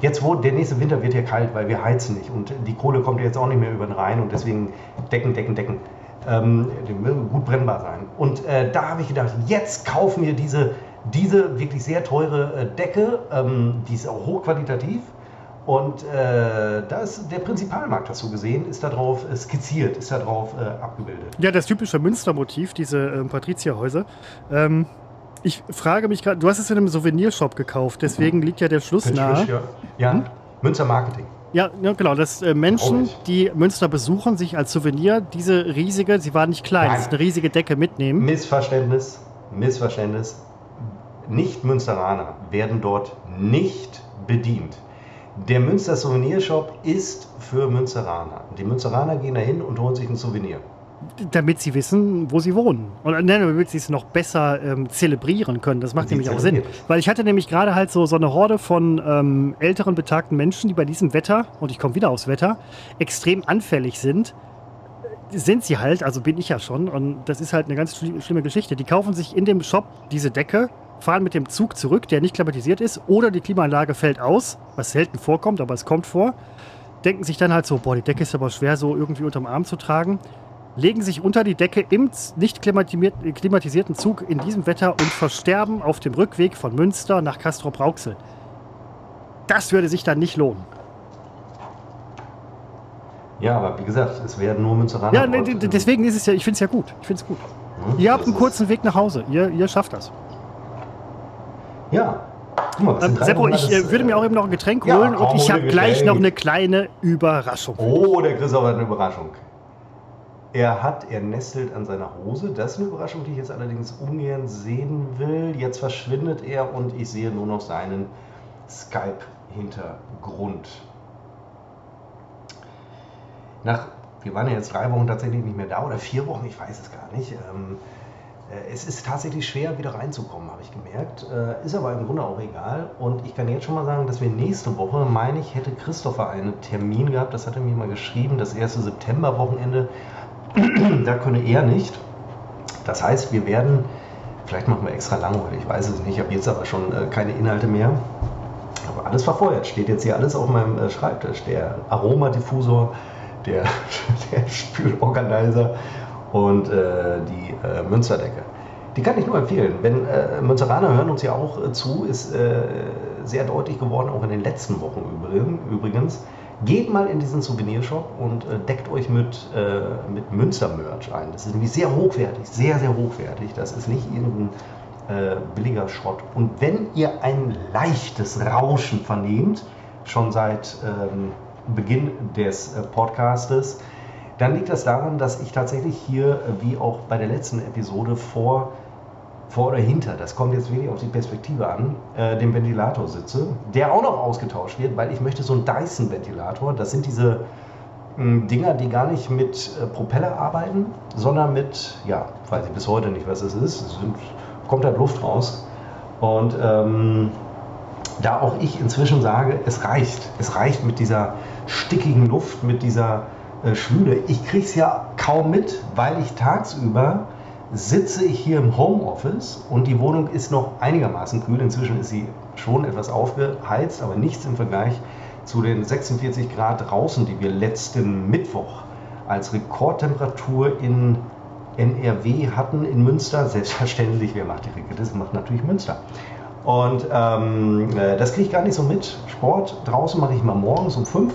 A: Jetzt, wo der nächste Winter wird ja kalt, weil wir heizen nicht und die Kohle kommt jetzt auch nicht mehr über den Rhein und deswegen Decken, Decken, Decken. Ähm, die müssen gut brennbar sein. Und äh, da habe ich gedacht, jetzt kaufen wir diese, diese wirklich sehr teure äh, Decke, ähm, die ist auch hochqualitativ. Und äh, da ist der Prinzipalmarkt, hast du gesehen, ist darauf äh, skizziert, ist darauf äh, abgebildet.
B: Ja, das typische Münstermotiv, diese ähm, Patrizierhäuser. Ähm, ich frage mich gerade, du hast es in einem Souvenirshop gekauft, deswegen liegt ja der Schluss nahe.
A: Ja, ja. Hm? Münster Marketing.
B: Ja, ja, genau, dass äh, Menschen, die Münster besuchen, sich als Souvenir diese riesige, sie war nicht klein, Nein. ist eine riesige Decke mitnehmen.
A: Missverständnis, Missverständnis. Nicht-Münsteraner werden dort nicht bedient. Der Münster Souvenirshop ist für Münsteraner. Die Münsteraner gehen dahin und holen sich ein Souvenir.
B: Damit sie wissen, wo sie wohnen. Und nein, damit sie es noch besser ähm, zelebrieren können. Das macht nämlich auch Sinn. Weil ich hatte nämlich gerade halt so, so eine Horde von ähm, älteren, betagten Menschen, die bei diesem Wetter, und ich komme wieder aufs Wetter, extrem anfällig sind. Sind sie halt, also bin ich ja schon. Und das ist halt eine ganz schlimme Geschichte. Die kaufen sich in dem Shop diese Decke fahren mit dem Zug zurück, der nicht klimatisiert ist, oder die Klimaanlage fällt aus, was selten vorkommt, aber es kommt vor. Denken sich dann halt so, boah, die Decke ist aber schwer so irgendwie unterm Arm zu tragen. Legen sich unter die Decke im nicht klimatisierten Zug in diesem Wetter und versterben auf dem Rückweg von Münster nach Castrop-Rauxel. Das würde sich dann nicht lohnen.
A: Ja, aber wie gesagt, es werden nur Münsteraner.
B: Ja, ne, deswegen ist es ja, ich finde es ja gut. Ich finde es gut. Hm, ihr habt einen kurzen Weg nach Hause. Ihr, ihr schafft das.
A: Ja.
B: Mal, ähm, Seppo, ich äh, würde mir auch eben noch ein Getränk holen ja, und ich habe gleich noch eine kleine Überraschung.
A: Oh, der Christoph hat eine Überraschung. Er hat, er nestelt an seiner Hose. Das ist eine Überraschung, die ich jetzt allerdings ungern sehen will. Jetzt verschwindet er und ich sehe nur noch seinen Skype-Hintergrund. Nach, wir waren ja jetzt drei Wochen tatsächlich nicht mehr da oder vier Wochen, ich weiß es gar nicht. Ähm, äh, es ist tatsächlich schwer, wieder reinzukommen, habe ich gemerkt. Äh, ist aber im Grunde auch egal. Und ich kann jetzt schon mal sagen, dass wir nächste Woche, meine ich, hätte Christopher einen Termin gehabt. Das hat er mir mal geschrieben, das erste Septemberwochenende. da könne er nicht. Das heißt, wir werden, vielleicht machen wir extra lang heute, ich weiß es nicht, ich habe jetzt aber schon äh, keine Inhalte mehr. Aber alles verfeuert, steht jetzt hier alles auf meinem Schreibtisch. Der Aromadiffusor, der, der Spülorganizer und äh, die äh, Münsterdecke. Die kann ich nur empfehlen. Wenn äh, Münsteraner hören uns ja auch äh, zu, ist äh, sehr deutlich geworden, auch in den letzten Wochen übrigens. Geht mal in diesen Souvenirshop und äh, deckt euch mit, mit Münster-Merch ein. Das ist nämlich sehr hochwertig, sehr, sehr hochwertig. Das ist nicht irgendein billiger Schrott. Und wenn ihr ein leichtes Rauschen vernehmt, schon seit ähm, Beginn des Podcastes, dann liegt das daran, dass ich tatsächlich hier, äh, wie auch bei der letzten Episode, vor, vor oder hinter, das kommt jetzt wirklich auf die Perspektive an, äh, dem Ventilator sitze, der auch noch ausgetauscht wird, weil ich möchte so einen Dyson-Ventilator, das sind diese mh, hm, Dinger, die gar nicht mit äh, Propeller arbeiten, sondern mit, ja, weiß ich bis heute nicht, was es ist, es sind, kommt halt Luft raus. Und ähm, da auch ich inzwischen sage, es reicht. Es reicht mit dieser stickigen Luft, mit dieser äh. Ich kriege es ja kaum mit, weil ich tagsüber sitze ich hier im Homeoffice und die Wohnung ist noch einigermaßen kühl. Inzwischen ist sie schon etwas aufgeheizt, aber nichts im Vergleich zu den 46 Grad draußen, die wir letzten Mittwoch als Rekordtemperatur in NRW hatten in Münster. Selbstverständlich, wer macht die Regel? Das macht natürlich Münster. Und ähm, äh, das kriege ich gar nicht so mit. Sport draußen mache ich mal morgens um 5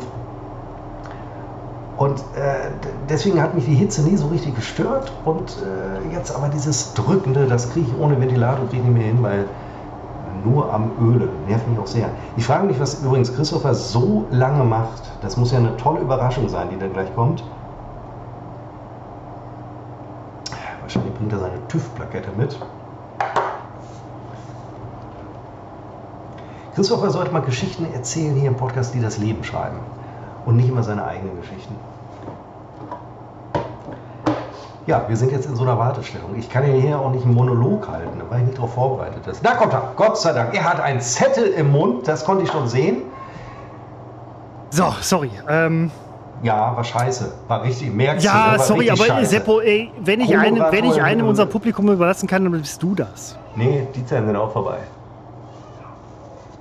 A: und äh, deswegen hat mich die Hitze nie so richtig gestört. Und äh, jetzt aber dieses Drückende, das kriege ich ohne Ventilator nicht mehr hin, weil nur am Öle. Nervt mich auch sehr. Ich frage mich, was übrigens Christopher so lange macht. Das muss ja eine tolle Überraschung sein, die dann gleich kommt. Wahrscheinlich bringt er seine TÜV-Plakette mit. Christopher sollte mal Geschichten erzählen hier im Podcast, die das Leben schreiben. Und nicht immer seine eigenen Geschichten. Ja, wir sind jetzt in so einer Wartestellung. Ich kann ja hier auch nicht einen Monolog halten, da war ich nicht darauf vorbereitet. Da kommt er, Gott sei Dank. Er hat einen Zettel im Mund, das konnte ich schon sehen.
B: So, sorry. Ähm,
A: ja, war scheiße. War richtig, merkst
B: Ja, du, sorry, aber scheiße. Seppo, ey, wenn ich einem, wenn ich einem unser Publikum überlassen kann, dann bist du das.
A: Nee, die Zeiten sind auch vorbei.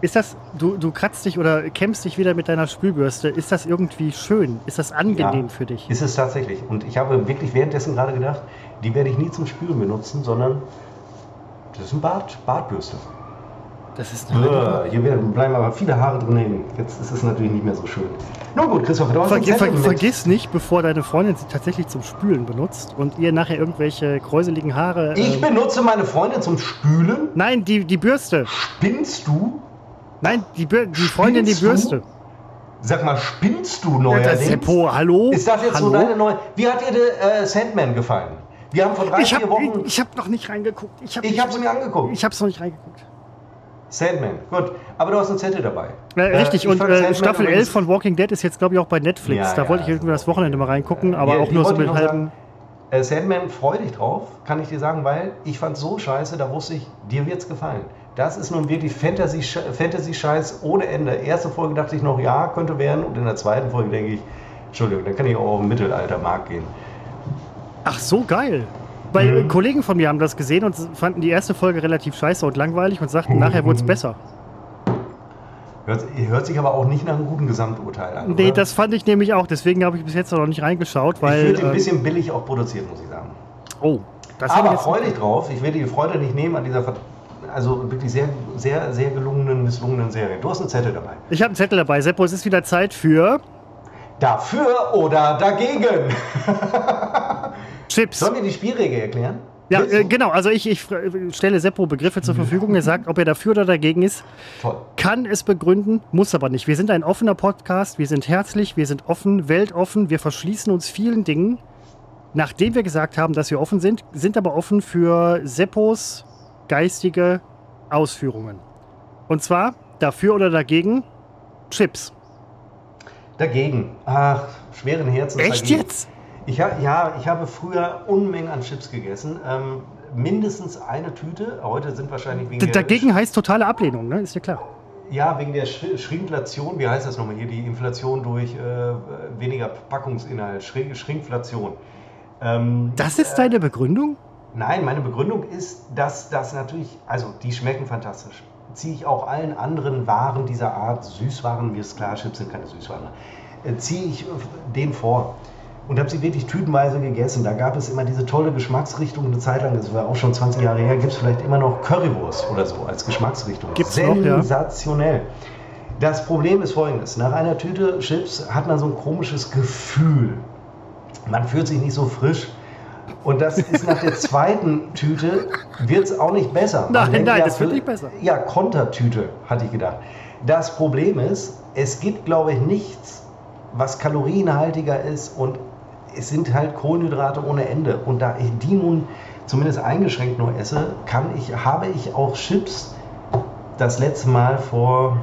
B: Ist das, du, du kratzt dich oder kämmst dich wieder mit deiner Spülbürste. Ist das irgendwie schön? Ist das angenehm
A: Ja,
B: für dich?
A: Ist es tatsächlich. Und ich habe wirklich währenddessen gerade gedacht, die werde ich nie zum Spülen benutzen, sondern das ist ein Bart, Bartbürste.
B: Das ist
A: Bäh, Hier werden- bleiben aber viele Haare drin hängen. Jetzt ist es natürlich nicht mehr so schön. Nun gut, Christoph, du hast
B: Vergiss, ver, vergiss nicht, bevor deine Freundin sie tatsächlich zum Spülen benutzt und ihr nachher irgendwelche kräuseligen Haare.
A: Ich
B: ähm,
A: benutze meine Freundin zum Spülen.
B: nein, die, die Bürste.
A: Spinnst du?
B: Nein, die, Bür die Freundin, die? Bürste.
A: Sag mal, spinnst du
B: Ja,
A: neuerdings?
B: das Seppo, hallo?
A: Ist das jetzt
B: hallo?
A: so deine neue... Wie hat dir der äh, Sandman gefallen? Wir haben vor drei,
B: Ich
A: vier
B: habe
A: Wochen...
B: ich hab noch nicht reingeguckt. Ich habe
A: Ich habe es mir angeguckt.
B: ich hab's noch nicht reingeguckt.
A: Sandman, gut. Aber du hast einen Zettel dabei.
B: Äh, richtig,
A: ich
B: und äh, Staffel
A: übrigens-
B: 11 von Walking Dead ist jetzt, glaube ich, auch bei Netflix.
A: Ja,
B: da
A: ja,
B: wollte ich irgendwie das Wochenende mal reingucken, aber
A: Ja,
B: auch nur so
A: ich
B: mit halben.
A: Äh, Sandman, freu dich drauf, kann ich dir sagen, weil ich fand so scheiße, da wusste ich, dir wird's gefallen. Das ist nun wirklich Fantasy-Scheiß Fantasy -Scheiß ohne Ende. Erste Folge dachte ich noch, ja, könnte werden. Und in der zweiten Folge denke ich, Entschuldigung, dann kann ich auch auf den Mittelaltermarkt gehen.
B: Ach so, geil. Weil
A: Mhm.
B: Kollegen von mir haben das gesehen und fanden die erste Folge relativ scheiße und langweilig und sagten, nachher
A: Mhm.
B: wurde es besser.
A: Hört, hört sich aber auch nicht nach einem guten Gesamturteil an.
B: Nee,
A: oder?
B: das fand ich nämlich auch. Deswegen habe ich bis jetzt noch nicht reingeschaut,
A: ich
B: weil.
A: finde ein
B: ähm,
A: bisschen billig auch produziert, muss ich sagen.
B: oh, das
A: Aber
B: ich
A: freu dich drauf. Ich werde die Freude nicht nehmen an dieser also wirklich sehr, sehr, sehr gelungenen, misslungenen Serie. Du hast einen Zettel dabei.
B: Ich habe einen Zettel dabei. Seppo, es ist wieder Zeit für
A: Dafür oder dagegen?
B: Chips.
A: Sollen wir die Spielregel erklären?
B: Ja, äh, genau. Also ich, ich stelle Seppo Begriffe zur Verfügung. Er sagt, ob er dafür oder dagegen ist.
A: Toll.
B: Kann es begründen, muss aber nicht. Wir sind ein offener Podcast. Wir sind herzlich, wir sind offen, weltoffen. Wir verschließen uns vielen Dingen. Nachdem wir gesagt haben, dass wir offen sind, sind aber offen für Seppos geistige Ausführungen. Und zwar dafür oder dagegen Chips.
A: Dagegen. Ach, schweren Herzens.
B: Echt
A: dagegen.
B: jetzt?
A: Ich ha ja, ich habe früher Unmengen an Chips gegessen. Ähm, mindestens eine Tüte. Heute sind wahrscheinlich wegen
B: D
A: der
B: dagegen heißt totale Ablehnung, ne? Ist ja klar.
A: Ja, wegen der Sch Schrinkflation, wie heißt das nochmal hier? Die Inflation durch äh, weniger Packungsinhalt, Schrink Schrinkflation. Ähm,
B: Das ist deine Begründung?
A: Nein, meine Begründung ist, dass das natürlich, also die schmecken fantastisch. Ziehe ich auch allen anderen Waren dieser Art, Süßwaren, wie es klar, Chips sind keine Süßwaren, äh, ziehe ich äh, den vor. Und habe sie wirklich tütenweise gegessen. Da gab es immer diese tolle Geschmacksrichtung eine Zeit lang, das war auch schon 20 Jahre her, gibt es vielleicht immer noch Currywurst oder so als Geschmacksrichtung.
B: Gibt's noch, ja.
A: Sensationell. Das Problem ist folgendes: Nach einer Tüte Chips hat man so ein komisches Gefühl. Man fühlt sich nicht so frisch. Und das ist nach der zweiten Tüte, wird es auch nicht besser. Man
B: Nein, nein,
A: ja,
B: das wird nicht besser.
A: Ja, Kontertüte, hatte ich gedacht. Das Problem ist, es gibt, glaube ich, nichts, was kalorienhaltiger ist und es sind halt Kohlenhydrate ohne Ende. Und da ich die nun zumindest eingeschränkt nur esse, kann ich, habe ich auch Chips das letzte Mal vor,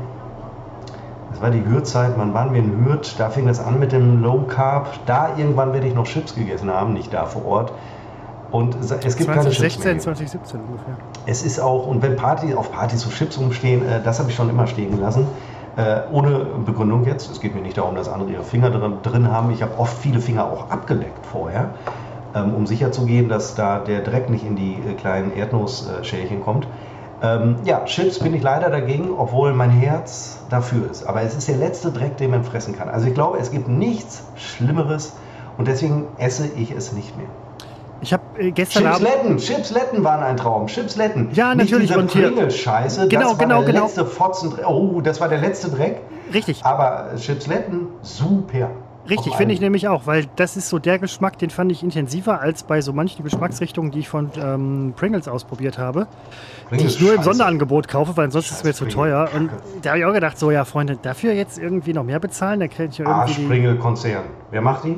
A: das war die Hürdzeit, wann waren wir in Hürth? Da fing das an mit dem Low Carb. Da irgendwann werde ich noch Chips gegessen haben, nicht da vor Ort. Und es gibt keine Chips
B: 2016,
A: mehr.
B: 2017 ungefähr.
A: Es ist auch, und wenn Party, auf Partys so Chips rumstehen, äh, das habe ich schon immer stehen gelassen. Äh, ohne Begründung jetzt. Es geht mir nicht darum, dass andere ihre Finger drin, drin haben. Ich habe oft viele Finger auch abgeleckt vorher, ähm, um sicherzugehen, dass da der Dreck nicht in die äh, kleinen Erdnussschälchen kommt. Ähm, ja, Chips bin ich leider dagegen, obwohl mein Herz dafür ist. Aber es ist der letzte Dreck, den man fressen kann. Also ich glaube, es gibt nichts Schlimmeres und deswegen esse ich es nicht mehr.
B: Ich habe äh, gestern Abend.
A: Chipsletten, Chipsletten waren ein Traum. Chipsletten.
B: Ja,
A: Nicht
B: natürlich,
A: Diese
B: und hier-
A: Pringles-Scheiße.
B: Genau,
A: das war
B: genau,
A: der
B: genau.
A: letzte Fotzen. Oh, das war der letzte Dreck.
B: Richtig,
A: Aber Chipsletten, super.
B: Richtig, finde ich nämlich auch, weil das ist so der Geschmack, den fand ich intensiver als bei so manchen Geschmacksrichtungen, die ich von ähm, Pringles ausprobiert habe, die
A: Pringles
B: ich nur im
A: Scheiße.
B: Sonderangebot kaufe, weil sonst ist es mir
A: Scheiß
B: zu teuer. Und da habe ich auch gedacht, so ja, Freunde, dafür jetzt irgendwie noch mehr bezahlen, da kriege ich ja irgendwie die.
A: Arschpringel-Konzern. Wer macht die?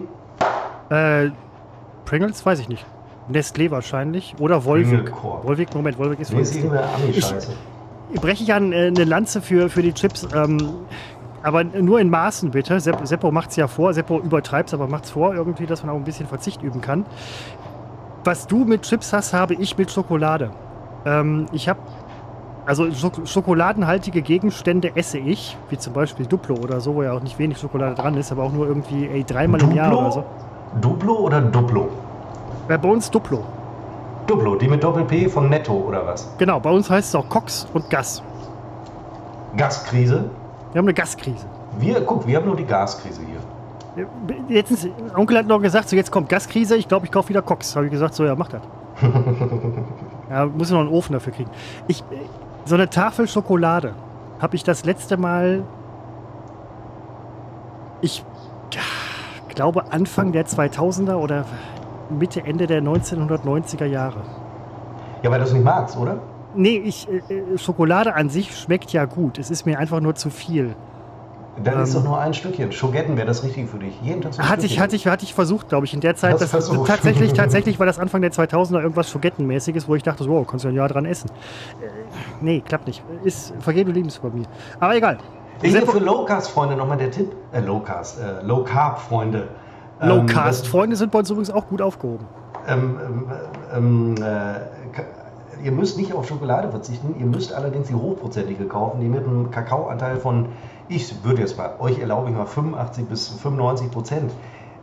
B: Äh, Pringles, weiß ich nicht. Nestlé wahrscheinlich. Oder.
A: Pringlecorp.
B: Volvic, Moment, Volvic ist von
A: ist
B: Nestlé.
A: Ami-Scheiße.
B: breche ich an äh, eine Lanze für, für die Chips. Ähm, aber nur in Maßen bitte. Sepp, Seppo macht es ja vor. Seppo übertreibt es, aber macht es vor, irgendwie, dass man auch ein bisschen Verzicht üben kann. Was du mit Chips hast, habe ich mit Schokolade. Ähm, ich habe. Also Schok schokoladenhaltige Gegenstände esse ich, wie zum Beispiel Duplo oder so, wo ja auch nicht wenig Schokolade dran ist, aber auch nur irgendwie ey, dreimal im Jahr oder so.
A: Duplo oder Duplo?
B: Bei uns Duplo.
A: Duplo, die mit Doppel-P von Netto oder was?
B: Genau, bei uns heißt es auch Cox und Gas.
A: Gaskrise?
B: Wir haben eine Gaskrise.
A: Wir, guck, wir haben nur die Gaskrise hier.
B: Letztens, Onkel hat noch gesagt, so jetzt kommt Gaskrise, ich glaube, ich kaufe wieder Cox. Habe ich gesagt, so ja, mach das. ja, muss noch einen Ofen dafür kriegen. Ich, so eine Tafel Schokolade habe ich das letzte Mal, ich glaube Anfang der 2000er oder Mitte, Ende der 1990er Jahre.
A: Ja, weil du es nicht magst, oder?
B: Nee, ich, äh, Schokolade an sich schmeckt ja gut. Es ist mir einfach nur zu viel.
A: Dann ähm, ist doch nur ein Stückchen. Schogetten wäre das richtig für dich. Jeden Tag
B: so hatte ich, hatte ich, hatte ich versucht, glaube ich, in der Zeit. Das, das tatsächlich, tatsächlich war das Anfang der 2000er irgendwas Schogettenmäßiges, wo ich dachte, so, oh, kannst du ein Jahr dran essen. Äh, nee, klappt nicht. Ist vergebene Liebesüber mir. Aber egal.
A: Hier für Low-Cast-Freunde nochmal der Tipp. Äh, Low-Cast, äh, Low-Carb-Freunde.
B: Low-Cast-Freunde ähm, sind bei uns übrigens auch gut aufgehoben.
A: Ähm, ähm, ähm äh, ihr müsst nicht auf Schokolade verzichten, ihr müsst allerdings die hochprozentige kaufen, die mit einem Kakaoanteil von ich würde jetzt bei euch erlaube ich mal 85 bis 95 Prozent.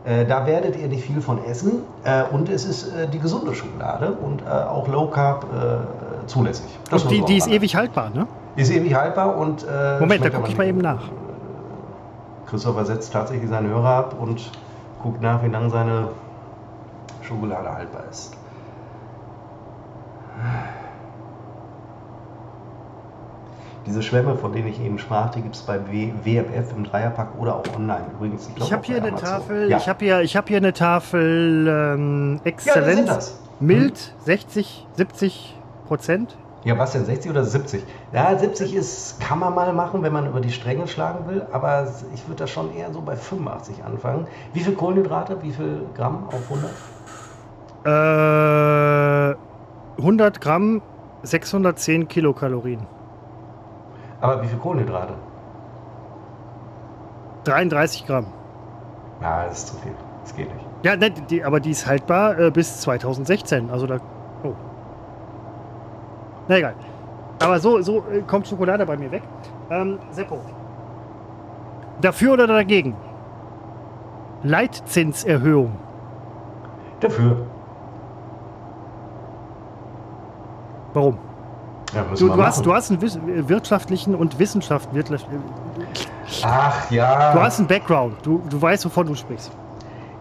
A: Äh, da werdet ihr nicht viel von essen äh, und es ist äh, die gesunde Schokolade und äh, auch Low Carb äh, zulässig.
B: Das und die, die ist ewig haltbar, ne?
A: Die ist ewig haltbar und.
B: Äh, Moment, da gucke ich mal eben nach.
A: Christopher setzt tatsächlich seinen Hörer ab und guckt nach, wie lange seine Schokolade haltbar ist. Diese Schwämme, von denen ich eben sprach, die gibt es bei WMF im Dreierpack oder auch online. Übrigens,
B: ich, ich habe hier, eine Tafel, ja. ich hab hier, ich hab hier eine Tafel ähm, Exzellenz. Ja, mild, hm. 60, 70 Prozent.
A: Ja, was denn, 60 oder 70? Ja, 70 ist, kann man mal machen, wenn man über die Stränge schlagen will, aber ich würde da schon eher so bei 85 anfangen. Wie viel Kohlenhydrate, wie viel Gramm auf
B: 100? Äh, 100 Gramm, 610 Kilokalorien.
A: Aber wie viel Kohlenhydrate?
B: 33 Gramm.
A: Ja, das ist zu viel. Das geht nicht.
B: Ja, ne, die, aber die ist haltbar äh, bis 2016. Also da. Oh. Na egal. Aber so, so äh, kommt Schokolade bei mir weg. Ähm, Seppo. Dafür oder dagegen? Leitzinserhöhung.
A: Dafür.
B: Warum?
A: Ja,
B: du, du, hast, du hast einen wirtschaftlichen und Wissenschaft.
A: Ach ja.
B: Du hast einen Background. Du, du weißt, wovon du sprichst.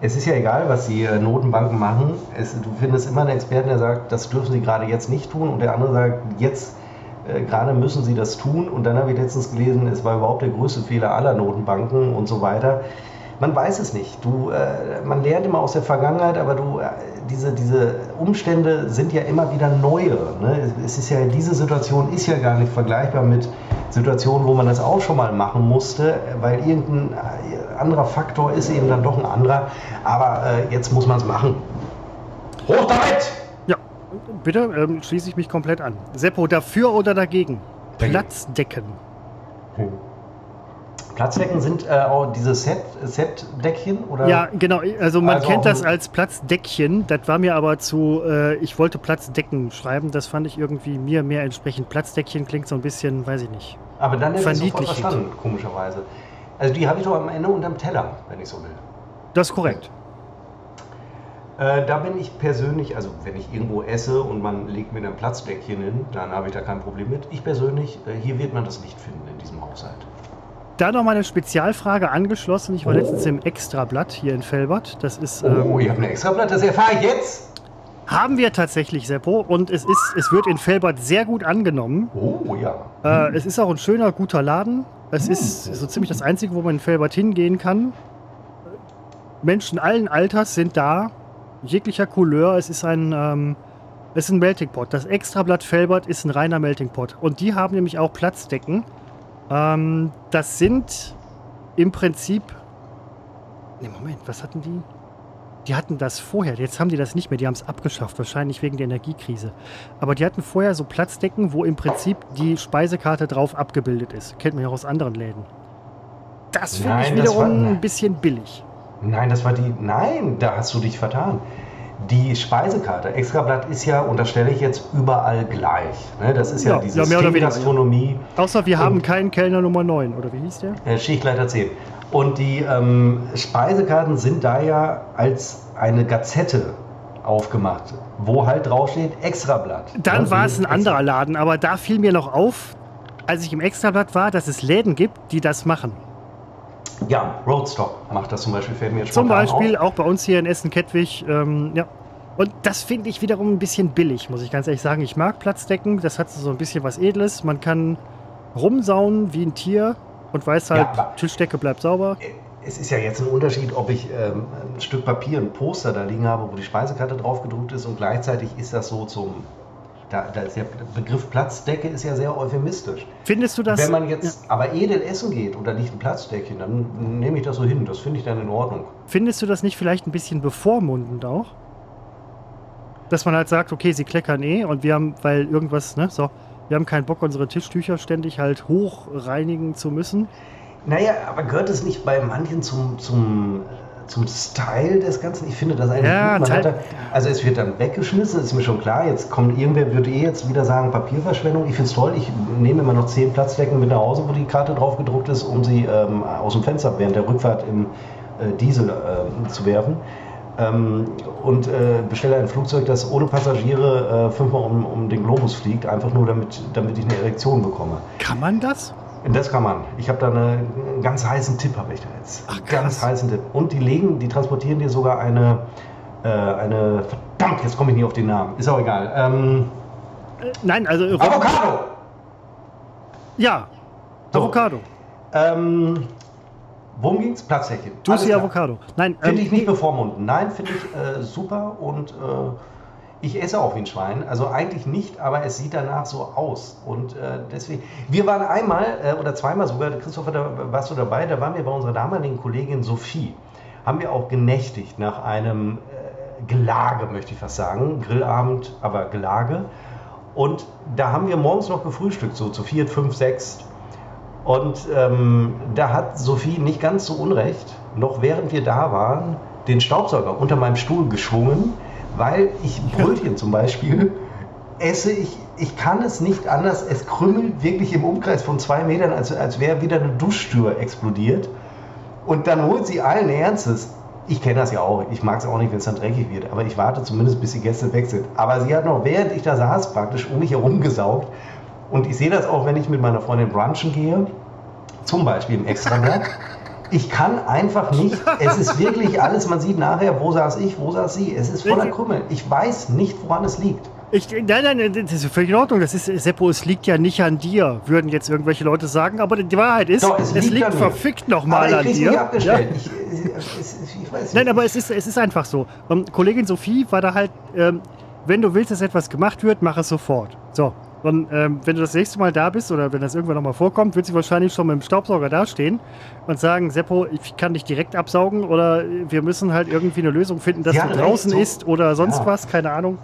A: Es ist ja egal, was die äh, Notenbanken machen. Es, du findest immer einen Experten, der sagt, das dürfen sie gerade jetzt nicht tun. Und der andere sagt, jetzt äh, gerade müssen sie das tun. Und dann habe ich letztens gelesen, es war überhaupt der größte Fehler aller Notenbanken und so weiter. Man weiß es nicht. Du, äh, man lernt immer aus der Vergangenheit, aber du, äh, diese, diese Umstände sind ja immer wieder neue. Ne? Es ist ja, diese Situation ist ja gar nicht vergleichbar mit Situationen, wo man das auch schon mal machen musste, weil irgendein äh, anderer Faktor ist eben dann doch ein anderer. Aber äh, jetzt muss man es machen. Hoch damit!
B: Ja, bitte ähm, schließe ich mich komplett an. Seppo, dafür oder dagegen? Platzdecken. Hm.
A: Platzdecken sind äh, auch diese Set, Set-Deckchen? Oder?
B: Ja, genau. Also man also kennt das als Platzdeckchen. Das war mir aber zu, äh, ich wollte Platzdecken schreiben. Das fand ich irgendwie mir mehr entsprechend. Platzdeckchen klingt so ein bisschen, weiß ich nicht.
A: Aber dann hätte ich sofort verstanden, komischerweise. Also die habe ich doch am Ende unterm Teller, wenn ich so will.
B: Das ist korrekt.
A: Äh, da bin ich persönlich, also wenn ich irgendwo esse und man legt mir ein Platzdeckchen hin, dann habe ich da kein Problem mit. Ich persönlich, äh, hier wird man das nicht finden in diesem Haushalt.
B: Da noch mal eine Spezialfrage angeschlossen. Ich war oh. letztens im Extrablatt hier in Felbert. Das ist.
A: Oh, ähm, ihr habt ein Extrablatt, das erfahre ich jetzt.
B: Haben wir tatsächlich, Seppo. Und es, ist, es wird in Felbert sehr gut angenommen.
A: Oh ja.
B: Äh. Es ist auch ein schöner, guter Laden. Es hm. ist so ziemlich das Einzige, wo man in Felbert hingehen kann. Menschen allen Alters sind da. Jeglicher Couleur. Es ist ein. Ähm, es ist ein Melting Pot. Das Extrablatt Felbert ist ein reiner Melting Pot. Und die haben nämlich auch Platzdecken. Ähm, das sind im Prinzip. Ne, Moment, was hatten die? Die hatten das vorher, jetzt haben die das nicht mehr, die haben es abgeschafft, wahrscheinlich wegen der Energiekrise. Aber die hatten vorher so Platzdecken, wo im Prinzip die Speisekarte drauf abgebildet ist. Kennt man ja auch aus anderen Läden. Das finde ich wiederum war, ein bisschen billig.
A: Nein, das war die. Nein, da hast du dich vertan. Die Speisekarte, Extrablatt ist ja, unterstelle ich jetzt, überall gleich. Ne? Das ist ja, ja diese ja, Gastronomie.
B: Ja. Außer wir haben keinen Kellner Nummer 9, oder wie hieß der?
A: Äh, Schichtleiter 10. Und die ähm, Speisekarten sind da ja als eine Gazette aufgemacht, wo halt draufsteht Extrablatt.
B: Dann war es ein anderer Laden, aber da fiel mir noch auf, als ich im Extrablatt war, dass es Läden gibt, die das machen.
A: Ja, Roadstock macht das zum Beispiel, fällt mir
B: Zum Beispiel auch bei uns hier in Essen-Kettwig. Ähm, ja. Und das finde ich wiederum ein bisschen billig, muss ich ganz ehrlich sagen. Ich mag Platzdecken, das hat so ein bisschen was Edles. Man kann rumsauen wie ein Tier und weiß halt, ja, Tischdecke bleibt sauber.
A: Es ist ja jetzt ein Unterschied, ob ich ähm, ein Stück Papier, ein Poster da liegen habe, wo die Speisekarte drauf gedruckt ist und gleichzeitig ist das so zum da, da ist der Begriff Platzdecke ist ja sehr euphemistisch.
B: Findest du das?
A: Wenn man jetzt ja. aber edel essen geht und da liegt ein Platzdeckchen, dann nehme ich das so hin. Das finde ich dann in Ordnung.
B: Findest du das nicht vielleicht ein bisschen bevormundend auch? Dass man halt sagt, okay, sie kleckern eh und wir haben, weil irgendwas, ne, so, wir haben keinen Bock, unsere Tischtücher ständig halt hochreinigen zu müssen.
A: Naja, aber gehört es nicht bei manchen zum, zum zum Style des Ganzen. Ich finde das eigentlich
B: ja, gut.
A: Da, also es wird dann weggeschmissen, ist mir schon klar. Jetzt kommt irgendwer, würde eh jetzt wieder sagen, Papierverschwendung. Ich finde es toll. Ich nehme immer noch zehn Platzdecken mit nach Hause, wo die Karte drauf gedruckt ist, um sie ähm, aus dem Fenster während der Rückfahrt im äh, Diesel äh, zu werfen. Ähm, und äh, bestelle ein Flugzeug, das ohne Passagiere äh, fünfmal um, um den Globus fliegt, einfach nur damit, damit ich eine Erektion bekomme.
B: Kann man das?
A: Das kann man. Ich habe da eine, einen ganz heißen Tipp, habe ich da jetzt. Ach, ganz heißen Tipp. Und die legen, die transportieren dir sogar eine, äh, eine, verdammt, jetzt komme ich nicht auf den Namen. Ist auch egal. Ähm,
B: äh, nein, also.
A: Avocado!
B: Ja, so. Avocado.
A: Ähm, worum ging's? Platzhäkchen.
B: Juicy Avocado.
A: Nein, finde ähm, ich nicht bevormunden. Nein, finde ich äh, super und äh, ich esse auch wie ein Schwein, also eigentlich nicht, aber es sieht danach so aus. Und äh, deswegen, wir waren einmal äh, oder zweimal sogar, Christopher, da warst du dabei, da waren wir bei unserer damaligen Kollegin Sophie. Haben wir auch genächtigt nach einem äh, Gelage, möchte ich fast sagen. Grillabend, aber Gelage. Und da haben wir morgens noch gefrühstückt, so zu vier, fünf, sechs. Und ähm, da hat Sophie nicht ganz so unrecht, noch während wir da waren, den Staubsauger unter meinem Stuhl geschwungen weil ich Brötchen zum Beispiel esse ich, ich kann es nicht anders, es krümmelt wirklich im Umkreis von zwei Metern, als, als wäre wieder eine Duschtür explodiert. Und dann holt sie allen Ernstes, ich kenne das ja auch, ich mag es auch nicht, wenn es dann dreckig wird, aber ich warte zumindest, bis die Gäste weg sind. Aber sie hat noch, während ich da saß, praktisch um mich herum gesaugt. Und ich sehe das auch, wenn ich mit meiner Freundin brunchen gehe, zum Beispiel im Extrablatt. Ich kann einfach nicht. Es ist wirklich alles. Man sieht nachher, wo saß ich, wo saß sie. Es ist voller Krümmel. Ich weiß nicht, woran es liegt.
B: Ich, nein, nein, das ist völlig in Ordnung. Das ist, Seppo, es liegt ja nicht an dir, würden jetzt irgendwelche Leute sagen. Aber die Wahrheit ist, Doch, es, es, liegt, liegt verfickt nochmal an dir. Ja? Ich, es, ich weiß nein, aber es ist, es ist einfach so. Um, Kollegin Sophie war da halt, ähm, wenn du willst, dass etwas gemacht wird, mach es sofort. So, und ähm, wenn du das nächste Mal da bist oder wenn das irgendwann nochmal vorkommt, wird sie wahrscheinlich schon mit dem Staubsauger dastehen und sagen, Seppo, ich kann dich direkt absaugen oder wir müssen halt irgendwie eine Lösung finden, dass ja, du draußen so. ist oder sonst ja. was, keine Ahnung.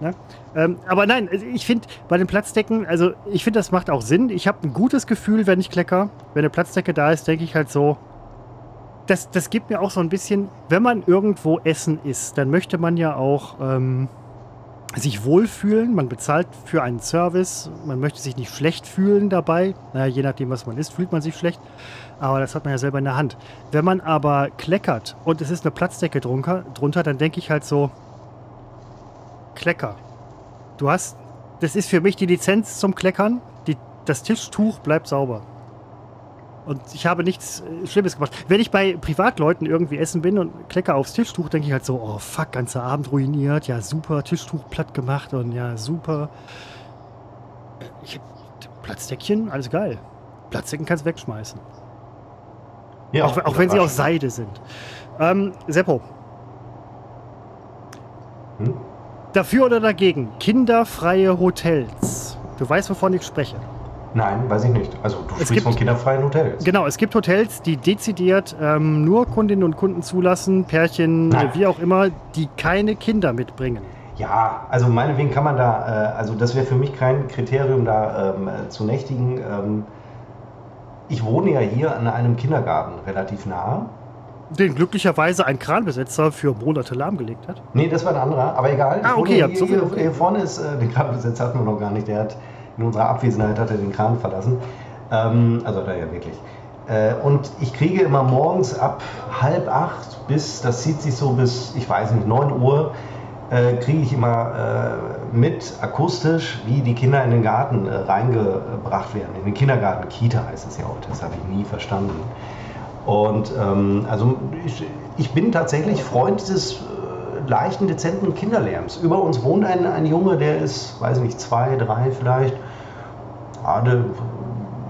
B: Ne? Ähm, aber nein, ich finde bei den Platzdecken, also ich finde, das macht auch Sinn. Ich habe ein gutes Gefühl, wenn ich klecker. Wenn eine Platzdecke da ist, denke ich halt so, das, das gibt mir auch so ein bisschen, wenn man irgendwo essen isst, dann möchte man ja auch ähm, sich wohlfühlen, man bezahlt für einen Service, man möchte sich nicht schlecht fühlen dabei. Naja, je nachdem, was man isst, fühlt man sich schlecht. Aber das hat man ja selber in der Hand. Wenn man aber kleckert und es ist eine Platzdecke drunter, drunter dann denke ich halt so, Klecker. Du hast, das ist für mich die Lizenz zum Kleckern. Die, das Tischtuch bleibt sauber. Und ich habe nichts äh, Schlimmes gemacht. Wenn ich bei Privatleuten irgendwie essen bin und klecke aufs Tischtuch, denke ich halt so, oh fuck, ganzer Abend ruiniert, ja super, Tischtuch platt gemacht und ja super. Äh, ich, Platzdeckchen, alles geil. Platzdecken kannst du wegschmeißen. Ja, auch, auch wenn sie aus Seide sind. Ähm, Seppo. Hm? Dafür oder dagegen? Kinderfreie Hotels. Du weißt, wovon ich spreche.
A: Nein, weiß ich nicht. Also du es sprichst gibt, von kinderfreien Hotels.
B: Genau, es gibt Hotels, die dezidiert ähm, nur Kundinnen und Kunden zulassen, Pärchen, Nein. wie auch immer, die keine Kinder mitbringen.
A: Ja, also meinetwegen kann man da, äh, also das wäre für mich kein Kriterium, da ähm, zu nächtigen. Ähm, ich wohne ja hier an einem Kindergarten relativ nah.
B: Den glücklicherweise ein Kranbesetzer für Monate lahmgelegt hat?
A: Nee, das war ein anderer, aber egal.
B: Ah, okay,
A: hier, so hier, hier, vorne ist, äh, den Kranbesetzer hatten wir noch gar nicht, der hat in unserer Abwesenheit hat er den Kran verlassen. Ähm, also da ja wirklich. Äh, und ich kriege immer morgens ab halb acht bis, das zieht sich so bis, ich weiß nicht, neun Uhr, äh, kriege ich immer äh, mit akustisch, wie die Kinder in den Garten äh, reingebracht werden. In den Kindergarten, Kita heißt es ja heute, das habe ich nie verstanden. Und ähm, also ich, ich, bin tatsächlich Freund des äh, leichten, dezenten Kinderlärms. Über uns wohnt ein, ein Junge, der ist, weiß ich nicht, zwei, drei vielleicht. Gerade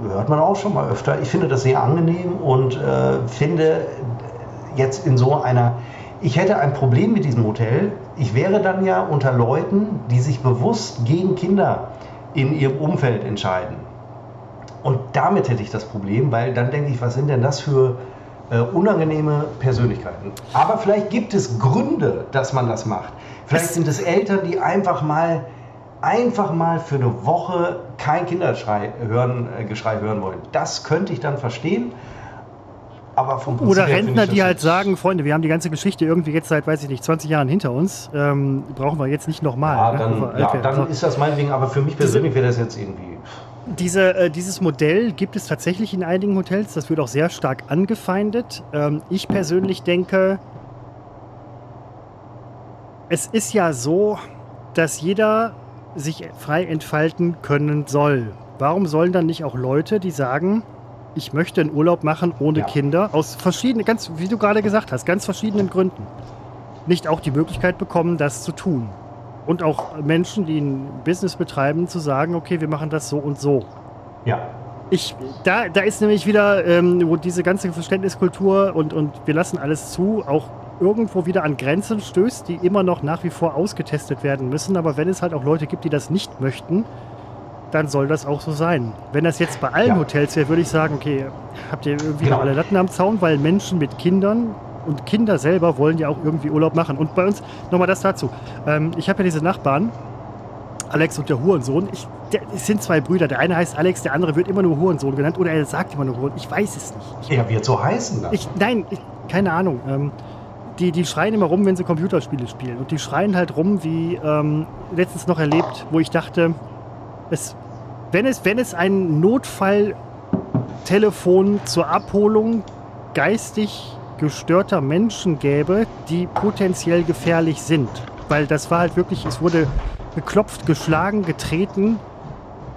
A: hört man auch schon mal öfter. Ich finde das sehr angenehm und äh, finde jetzt in so einer ich hätte ein Problem mit diesem Hotel. Ich wäre dann ja unter Leuten, die sich bewusst gegen Kinder in ihrem Umfeld entscheiden. Und damit hätte ich das Problem, weil dann denke ich, was sind denn das für äh, unangenehme Persönlichkeiten? Aber vielleicht gibt es Gründe, dass man das macht. Vielleicht sind es Eltern, die einfach mal einfach mal für eine Woche kein Kindergeschrei hören, äh, Geschrei hören wollen. Das könnte ich dann verstehen.
B: Aber vom Prinzip Oder Rentner, die halt sagen, Freunde, wir haben die ganze Geschichte irgendwie jetzt seit, weiß ich nicht, 20 Jahren hinter uns. Ähm, brauchen wir jetzt nicht nochmal.
A: Ja, ne? dann, ja, dann so. ist das meinetwegen, aber für mich persönlich wäre das jetzt irgendwie.
B: Diese, äh, dieses Modell gibt es tatsächlich in einigen Hotels. Das wird auch sehr stark angefeindet. Ähm, ich persönlich denke, es ist ja so, dass jeder sich frei entfalten können soll. Warum sollen dann nicht auch Leute, die sagen, ich möchte einen Urlaub machen ohne ja. Kinder, aus verschiedenen, ganz, wie du gerade gesagt hast, ganz verschiedenen Gründen, nicht auch die Möglichkeit bekommen, das zu tun. Und auch Menschen, die ein Business betreiben, zu sagen, okay, wir machen das so und so.
A: Ja.
B: Ich, da, da ist nämlich wieder, ähm, wo diese ganze Verständniskultur und, und wir lassen alles zu, auch irgendwo wieder an Grenzen stößt, die immer noch nach wie vor ausgetestet werden müssen. Aber wenn es halt auch Leute gibt, die das nicht möchten, dann soll das auch so sein. Wenn das jetzt bei allen ja. Hotels wäre, würde ich sagen, okay, habt ihr irgendwie genau. noch alle Latten am Zaun, weil Menschen mit Kindern und Kinder selber wollen ja auch irgendwie Urlaub machen. Und bei uns, nochmal das dazu. Ähm, ich habe ja diese Nachbarn, Alex und der Hurensohn. Ich, der, es sind zwei Brüder. Der eine heißt Alex, der andere wird immer nur Hurensohn genannt oder er sagt immer nur Hurensohn. Ich weiß es nicht.
A: Ich, er wird so heißen dann.
B: Ich, nein, ich, keine Ahnung. Ähm, die, die schreien immer rum, wenn sie Computerspiele spielen. Und die schreien halt rum, wie ähm, letztens noch erlebt, wo ich dachte, es, wenn, es, wenn es ein Notfalltelefon zur Abholung geistig gestörter Menschen gäbe, die potenziell gefährlich sind. Weil das war halt wirklich, es wurde geklopft, geschlagen, getreten.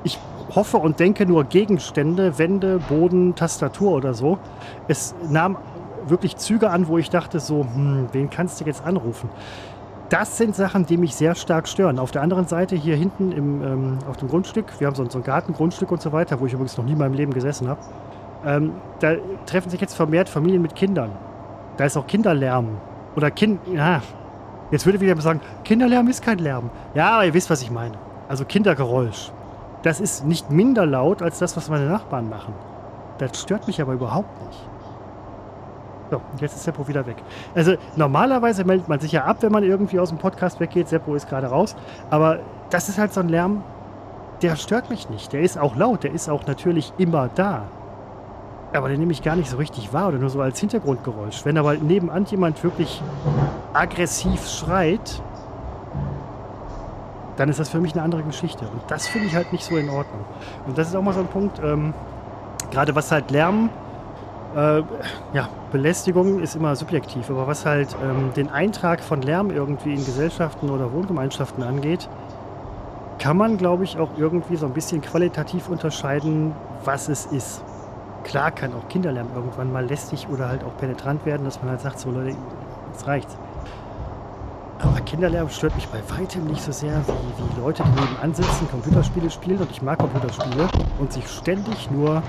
B: Ich hoffe und denke nur Gegenstände, Wände, Boden, Tastatur oder so. Es nahm wirklich Züge an, wo ich dachte so, hm, wen kannst du jetzt anrufen? das sind Sachen, die mich sehr stark stören. Auf der anderen Seite hier hinten im, ähm, auf dem Grundstück, wir haben so, so ein Gartengrundstück und so weiter, wo ich übrigens noch nie in meinem Leben gesessen habe. Ähm, da treffen sich jetzt vermehrt Familien mit Kindern. Da ist auch Kinderlärm. Oder Kind. Ja, jetzt würde wieder sagen, Kinderlärm ist kein Lärm. Ja, aber ihr wisst, was ich meine. Also Kindergeräusch. Das ist nicht minder laut als das, was meine Nachbarn machen. Das stört mich aber überhaupt nicht. So, jetzt ist Seppo wieder weg. Also normalerweise meldet man sich ja ab, wenn man irgendwie aus dem Podcast weggeht. Seppo ist gerade raus. Aber das ist halt so ein Lärm, der stört mich nicht. Der ist auch laut, der ist auch natürlich immer da. Aber den nehme ich gar nicht so richtig wahr oder nur so als Hintergrundgeräusch. Wenn aber nebenan jemand wirklich aggressiv schreit, dann ist das für mich eine andere Geschichte. Und das finde ich halt nicht so in Ordnung. Und das ist auch mal so ein Punkt, ähm, gerade was halt Lärm äh, ja, Belästigung ist immer subjektiv, aber was halt ähm, den Eintrag von Lärm irgendwie in Gesellschaften oder Wohngemeinschaften angeht, kann man, glaube ich, auch irgendwie so ein bisschen qualitativ unterscheiden, was es ist. Klar kann auch Kinderlärm irgendwann mal lästig oder halt auch penetrant werden, dass man halt sagt, so Leute, jetzt reicht's. Aber Kinderlärm stört mich bei weitem nicht so sehr wie, wie Leute, die nebenan sitzen, Computerspiele spielen und ich mag Computerspiele und sich ständig nur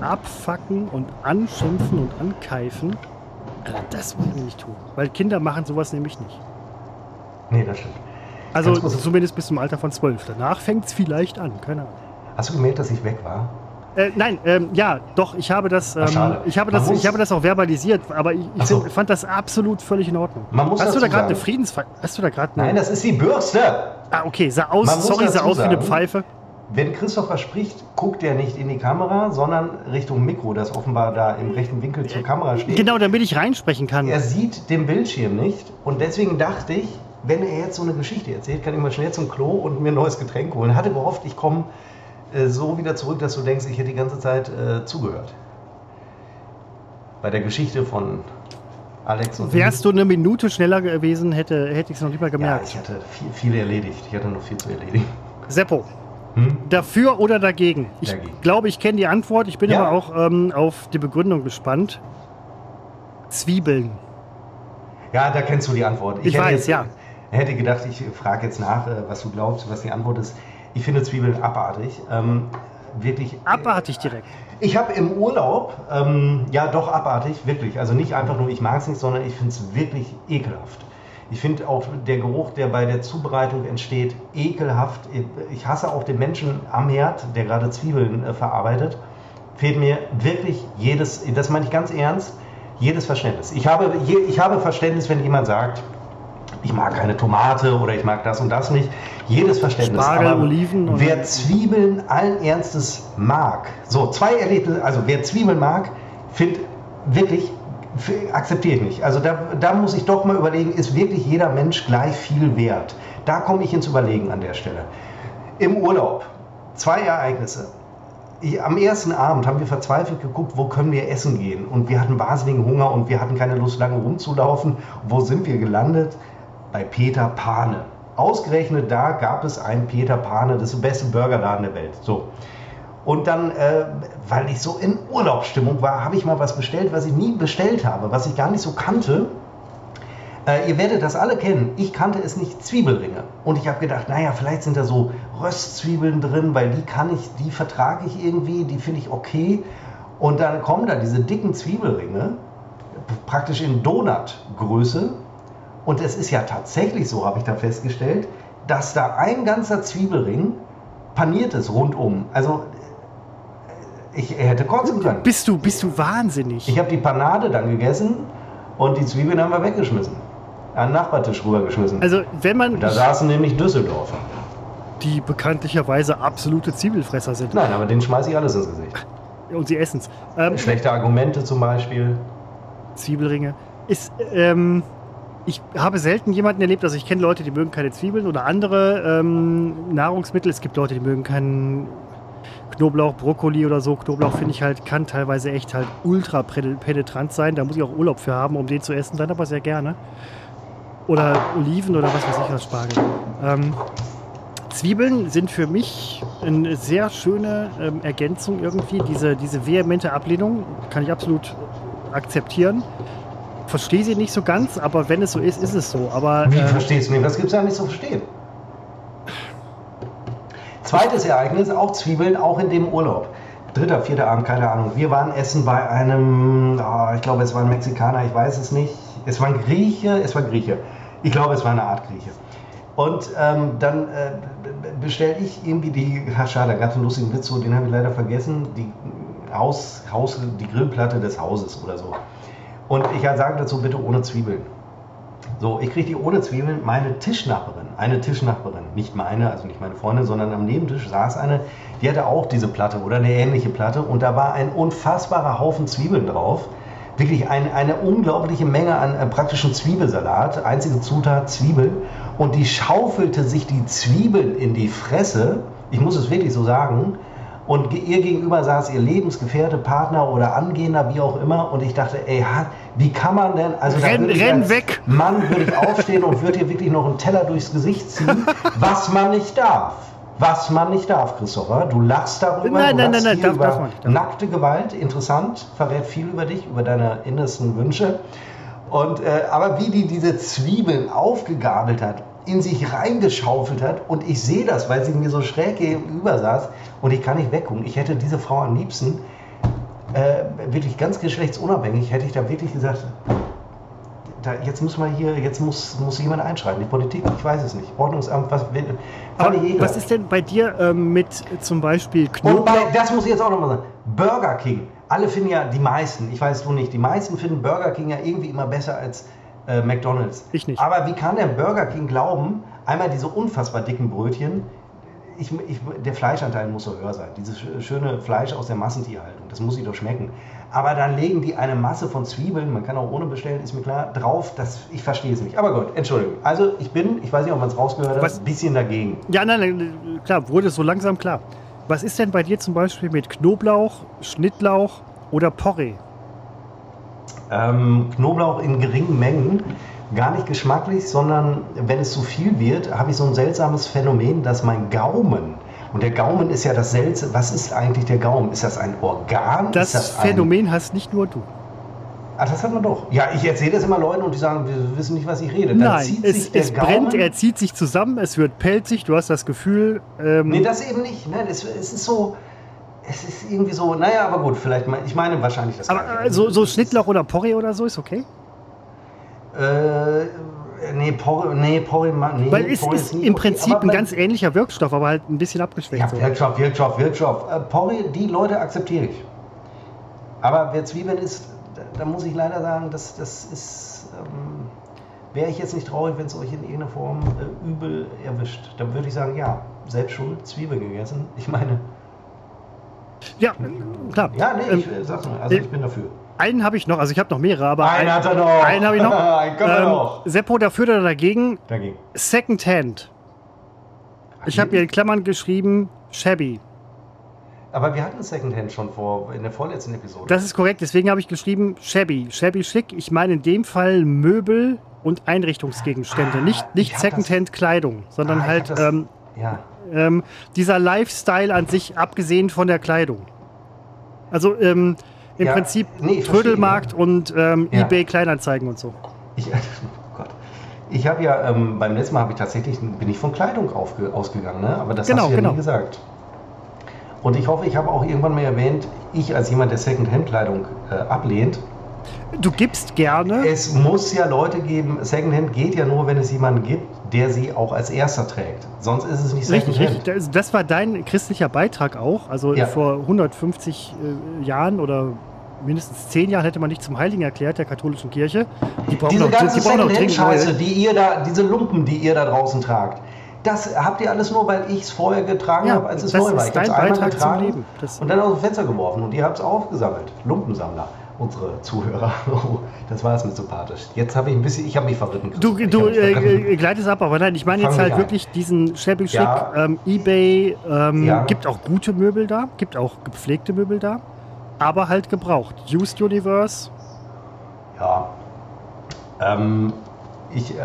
B: abfacken und anschimpfen und ankeifen, äh, das muss ich nicht tun. Weil Kinder machen sowas nämlich nicht.
A: Nee, das stimmt.
B: Also zumindest bis zum Alter von zwölf. Danach fängt es vielleicht an, keine Ahnung.
A: Hast du gemerkt, dass ich weg war?
B: Äh, nein, ähm, ja, doch, ich habe das, ähm, ich, habe das ich habe das auch verbalisiert, aber ich, ich so. fand das absolut völlig in Ordnung. hast du da gerade eine Friedensfeier? Hast du da gerade
A: Nein, das ist die Bürste.
B: Ah, okay, sah aus, sorry, sah aus wie eine Pfeife
A: wenn Christopher spricht, guckt er nicht in die Kamera, sondern Richtung Mikro, das offenbar da im rechten Winkel zur Kamera steht.
B: Genau, damit ich reinsprechen kann.
A: Er sieht den Bildschirm nicht und deswegen dachte ich, wenn er jetzt so eine Geschichte erzählt, kann ich mal schnell zum Klo und mir ein neues Getränk holen. Hatte gehofft, ich komme äh, so wieder zurück, dass du denkst, ich hätte die ganze Zeit äh, zugehört. Bei der Geschichte von Alex und
B: Wärst du eine Minute schneller gewesen, hätte, hätte ich es noch lieber
A: Ja,
B: gemerkt.
A: ich hatte viel, viel erledigt. Ich hatte noch viel zu erledigen.
B: Seppo,
A: Hm?
B: dafür oder dagegen? Ich
A: Dagegen.
B: glaube, ich kenne die Antwort. Ich bin
A: Ja.
B: aber auch ähm, auf die Begründung gespannt. Zwiebeln.
A: Ja, da kennst du die Antwort.
B: Ich
A: hätte
B: weiß,
A: jetzt,
B: ja.
A: hätte gedacht, ich frage jetzt nach, äh, was du glaubst, was die Antwort ist. Ich finde Zwiebeln abartig. Ähm, wirklich.
B: Abartig direkt.
A: Ich habe im Urlaub, ähm, ja doch abartig, wirklich. Also nicht einfach nur, ich mag es nicht, sondern ich finde es wirklich ekelhaft. Ich finde auch der Geruch, der bei der Zubereitung entsteht, ekelhaft. Ich hasse auch den Menschen am Herd, der gerade Zwiebeln äh, verarbeitet. Fehlt mir wirklich jedes, das meine ich ganz ernst, jedes Verständnis. Ich habe, je, ich habe Verständnis, wenn jemand sagt, ich mag keine Tomate oder ich mag das und das nicht. Jedes Verständnis.
B: Spargel,
A: Aber
B: Oliven
A: wer Zwiebeln allen Ernstes mag, so zwei Erlebnisse, also wer Zwiebeln mag, findet wirklich, akzeptiere ich nicht. Also da, da muss ich doch mal überlegen, ist wirklich jeder Mensch gleich viel wert? Da komme ich ins Überlegen an der Stelle. Im Urlaub, zwei Ereignisse. Ich, am ersten Abend haben wir verzweifelt geguckt, wo können wir essen gehen. Und wir hatten wahnsinnigen Hunger und wir hatten keine Lust, lange rumzulaufen. Wo sind wir gelandet? Bei Peter Pane. Ausgerechnet da gab es einen Peter Pane, das ist der beste Burgerladen der Welt. So. Und dann, äh, weil ich so in Urlaubsstimmung war, habe ich mal was bestellt, was ich nie bestellt habe, was ich gar nicht so kannte. Äh, ihr werdet das alle kennen. Ich kannte es nicht, Zwiebelringe. Und ich habe gedacht, naja, vielleicht sind da so Röstzwiebeln drin, weil die kann ich, die vertrage ich irgendwie, die finde ich okay. Und dann kommen da diese dicken Zwiebelringe, praktisch in Donutgröße. Und es ist ja tatsächlich so, habe ich da festgestellt, dass da ein ganzer Zwiebelring paniert ist rundum. Also ich hätte kotzen können.
B: Bist du, bist du wahnsinnig?
A: Ich habe die Panade dann gegessen und die Zwiebeln haben wir weggeschmissen. An den Nachbartisch rübergeschmissen.
B: also, wenn man
A: da saßen nämlich Düsseldorfer.
B: die bekanntlicherweise absolute Zwiebelfresser sind
A: Nein, aber den schmeiße ich alles ins Gesicht.
B: und sie essen es. Ähm,
A: Schlechte Argumente zum Beispiel.
B: Zwiebelringe. Ist, ähm, ich habe selten jemanden erlebt, also ich kenne Leute, die mögen keine Zwiebeln oder andere ähm, Nahrungsmittel. Es gibt Leute, die mögen keinen Knoblauch, Brokkoli oder so. Knoblauch finde ich halt, kann teilweise echt halt ultra penetrant sein. Da muss ich auch Urlaub für haben, um den zu essen, dann aber sehr gerne. Oder Oliven oder was weiß ich was, Spargel. Ähm, Zwiebeln sind für mich eine sehr schöne ähm, Ergänzung irgendwie. Diese, diese vehemente Ablehnung kann ich absolut akzeptieren. Verstehe sie nicht so ganz, aber wenn es so ist, ist es so. Aber
A: Wie
B: äh,
A: verstehst du nicht? Was gibt es da nicht zu verstehen? Zweites Ereignis, auch Zwiebeln, auch in dem Urlaub. Dritter, vierter Abend, keine Ahnung. Wir waren essen bei einem, ah, ich glaube, es war ein Mexikaner, ich weiß es nicht. Es war ein Grieche, es war Grieche. Ich glaube, es war eine Art Grieche. Und ähm, dann äh, bestelle ich irgendwie die, ach, schade, da gab es einen lustigen Witz, so, den habe ich leider vergessen, die, Haus, Haus, die Grillplatte des Hauses oder so. Und ich sage dazu bitte ohne Zwiebeln. So, ich kriege die ohne Zwiebeln. Meine Tischnachbarin, eine Tischnachbarin, nicht meine, also nicht meine Freundin, sondern am Nebentisch saß eine, die hatte auch diese Platte oder eine ähnliche Platte und da war ein unfassbarer Haufen Zwiebeln drauf. Wirklich ein, eine unglaubliche Menge an äh, praktischen Zwiebelsalat, einzige Zutat Zwiebel. Und die schaufelte sich die Zwiebeln in die Fresse. Ich muss es wirklich so sagen. Und ihr gegenüber saß ihr Lebensgefährte, Partner oder Angehender, wie auch immer. Und ich dachte, ey, wie kann man denn. Also da
B: Renn- renn
A: als
B: weg!
A: Mann würde ich aufstehen und würde ihr wirklich noch einen Teller durchs Gesicht ziehen, was man nicht darf. Was man nicht darf, Christopher. Du lachst darüber.
B: Nein,
A: du
B: nein, nein, nein,
A: hier
B: darf- darf man nicht, darf
A: Nackte Gewalt, interessant, verrät viel über dich, über deine innersten Wünsche. Und, äh, aber wie die diese Zwiebeln aufgegabelt hat, in sich reingeschaufelt hat und ich sehe das, weil sie mir so schräg gegenüber saß und ich kann nicht weggucken. Ich hätte diese Frau am liebsten, äh, wirklich ganz geschlechtsunabhängig, hätte ich da wirklich gesagt, da, jetzt muss man hier, jetzt muss, muss jemand einschreiten. Die Politik, ich weiß es nicht. Ordnungsamt, was will.
B: aber was ist denn bei dir ähm, mit zum Beispiel
A: Und
B: Knoblauch?
A: bei, das muss ich jetzt auch nochmal sagen. Burger King. Alle finden ja, die meisten, ich weiß du nicht, die meisten finden Burger King ja irgendwie immer besser als äh, McDonalds.
B: Ich nicht.
A: Aber wie kann der Burger King glauben, einmal diese unfassbar dicken Brötchen, ich, ich, der Fleischanteil muss so höher sein. Dieses sch- schöne Fleisch aus der Massentierhaltung, das muss ich doch schmecken. Aber dann legen die eine Masse von Zwiebeln, man kann auch ohne bestellen, ist mir klar, drauf. Das, ich verstehe es nicht. Aber gut, Entschuldigung. Also ich bin, ich weiß nicht, ob man es rausgehört hat, ein bisschen dagegen.
B: Ja, nein, nein, klar, wurde so langsam klar. Was ist denn bei dir zum Beispiel mit Knoblauch, Schnittlauch oder Porree?
A: ähm, Knoblauch in geringen Mengen. Gar nicht geschmacklich, sondern wenn es zu viel wird, habe ich so ein seltsames Phänomen, dass mein Gaumen, und der Gaumen ist ja das Seltsame, was ist eigentlich der Gaumen? Ist das ein Organ?
B: Das,
A: das
B: Phänomen ein... hast nicht nur du.
A: Ah, das hat man doch. Ja, ich erzähle das immer Leuten und die sagen, wir wissen nicht, was ich rede. Dann
B: Nein, es, es brennt, er zieht sich zusammen, es wird pelzig, du hast das Gefühl.
A: Ähm nee, das eben nicht. Nein, es, es ist so. Es ist irgendwie so, naja, aber gut, vielleicht, ich meine wahrscheinlich das.
B: Aber äh, so, so Schnittlauch oder Porree oder so ist okay?
A: Äh, nee, Porree, nee, Porree, nee,
B: Weil es ist, ist im okay, Prinzip ein ganz ähnlicher Wirkstoff, aber halt ein bisschen abgeschwächt.
A: Ja, so. Wirkstoff, Wirkstoff, Wirkstoff. Äh, Porree, die Leute akzeptiere ich. Aber wer Zwiebeln isst, da, da muss ich leider sagen, das, das ist. Ähm, Wäre ich jetzt nicht traurig, wenn es euch in irgendeiner Form äh, übel erwischt, dann würde ich sagen, ja, selbst schuld, Zwiebeln gegessen. Ich meine.
B: Ja, klar.
A: Ja, nee, ich ähm, sag's mal, also ich bin dafür.
B: Einen habe ich noch, also ich habe noch mehrere, aber.
A: Einen einen, hat er noch.
B: Einen habe ich noch.
A: einen können ähm, noch.
B: Seppo, dafür oder dagegen?
A: Dagegen.
B: Second Hand. Ich habe hier in Klammern geschrieben, shabby.
A: Aber wir hatten Secondhand schon vor in der vorletzten Episode.
B: Das ist korrekt, deswegen habe ich geschrieben shabby. Shabby schick. Ich meine in dem Fall Möbel und Einrichtungsgegenstände, ah, nicht, nicht Secondhand-Kleidung, sondern ah, halt das, ähm, ja. ähm, dieser Lifestyle an sich, abgesehen von der Kleidung. Also ähm, im ja, Prinzip nee, Trödelmarkt und ähm, ja. eBay Kleinanzeigen und so.
A: Ich, oh Gott. Ich habe ja ähm, beim letzten Mal habe ich tatsächlich bin ich von Kleidung aufge, ausgegangen, ne? aber das genau, hast du ja genau. nie gesagt. Und ich hoffe, ich habe auch irgendwann mal erwähnt, ich als jemand, der Secondhand-Kleidung äh, ablehnt.
B: Du gibst gerne.
A: Es muss ja Leute geben, Secondhand geht ja nur, wenn es jemanden gibt, der sie auch als erster trägt. Sonst ist es nicht
B: Secondhand. Richtig, richtig. Das war dein christlicher Beitrag auch. Also ja. vor 150 äh, Jahren oder mindestens zehn Jahren hätte man nicht zum Heiligen erklärt, der katholischen Kirche.
A: Die brauchen diese ganze Secondhand-Scheiße, die ihr da, diese Lumpen, die ihr da draußen tragt das habt ihr alles nur, weil ich es vorher getragen ja, habe, als es neu war. Ich habe es einmal getragen und dann aus dem Fenster geworfen und ihr habt es aufgesammelt. Lumpensammler, unsere Zuhörer. das war es mir sympathisch. Jetzt habe ich ein bisschen, ich habe mich verritten.
B: Du, du äh, gleitest ab, aber nein, ich meine jetzt halt wirklich diesen Chic, ja. ähm, Ebay, ähm, ja. gibt auch gute Möbel da, gibt auch gepflegte Möbel da, aber halt gebraucht. Used Universe.
A: Ja. Ähm, ich äh,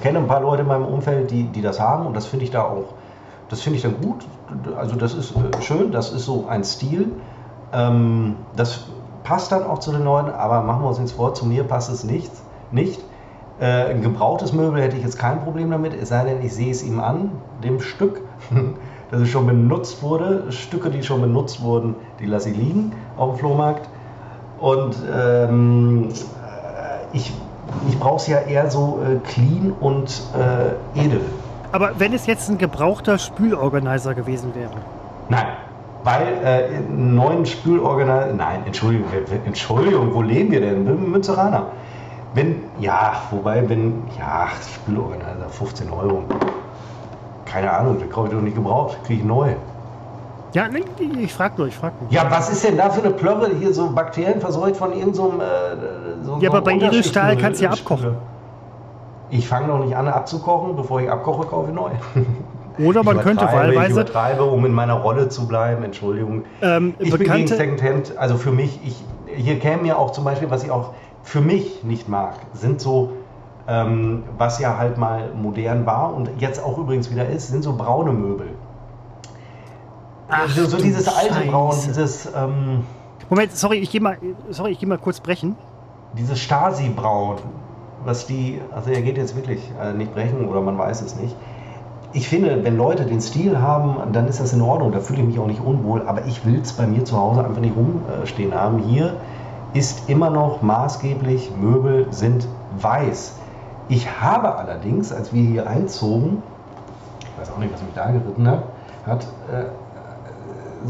A: kenne ein paar Leute in meinem Umfeld, die, die das haben und das finde ich da auch, das finde ich dann gut. Also das ist äh, schön, das ist so ein Stil. Ähm, das passt dann auch zu den Leuten, aber machen wir uns ins Wort, zu mir passt es nicht. nicht. Äh, ein gebrauchtes Möbel hätte ich jetzt kein Problem damit, es sei denn, ich sehe es ihm an, dem Stück, dass es schon benutzt wurde. Stücke, die schon benutzt wurden, die lasse ich liegen auf dem Flohmarkt. Und ähm, ich ich brauche es ja eher so äh, clean und äh, edel.
B: Aber wenn es jetzt ein gebrauchter Spülorganizer gewesen wäre?
A: Nein, weil äh, einen neuen Spülorganizer, nein, Entschuldigung, Entschuldigung, wo leben wir denn? Münzeraner. Wenn, ja, wobei, wenn, ja, Spülorganizer, 15 Euro. Keine Ahnung, den kaufe ich doch nicht gebraucht, kriege ich neu.
B: Ja, ich frag nur, ich frag nur.
A: Ja, was ist denn da für eine Plörre hier so Bakterien verseucht von irgendeinem so, äh,
B: so Ja, aber bei Edelstahl kannst du ja abkochen.
A: Ich fange noch nicht an abzukochen, bevor ich abkoche, kaufe ich neu.
B: Oder man könnte wahlweise. Ich
A: übertreibe, um in meiner Rolle zu bleiben, Entschuldigung.
B: Ähm,
A: ich bin gegen Secondhand, also für mich, ich, hier käme mir auch zum Beispiel, was ich auch für mich nicht mag, sind so, ähm, was ja halt mal modern war und jetzt auch übrigens wieder ist, sind so braune Möbel. Ach, so, so dieses alte Scheiße. Braun, dieses. Ähm,
B: Moment, sorry, ich gehe mal, sorry, ich gehe mal kurz brechen.
A: Dieses Stasi-Braun, was die, also er geht jetzt wirklich äh, nicht brechen oder man weiß es nicht. Ich finde, wenn Leute den Stil haben, dann ist das in Ordnung. Da fühle ich mich auch nicht unwohl. Aber ich will es bei mir zu Hause einfach nicht rumstehen haben. Hier ist immer noch maßgeblich, Möbel sind weiß. Ich habe allerdings, als wir hier einzogen, ich weiß auch nicht, was mich da geritten hat, hat äh,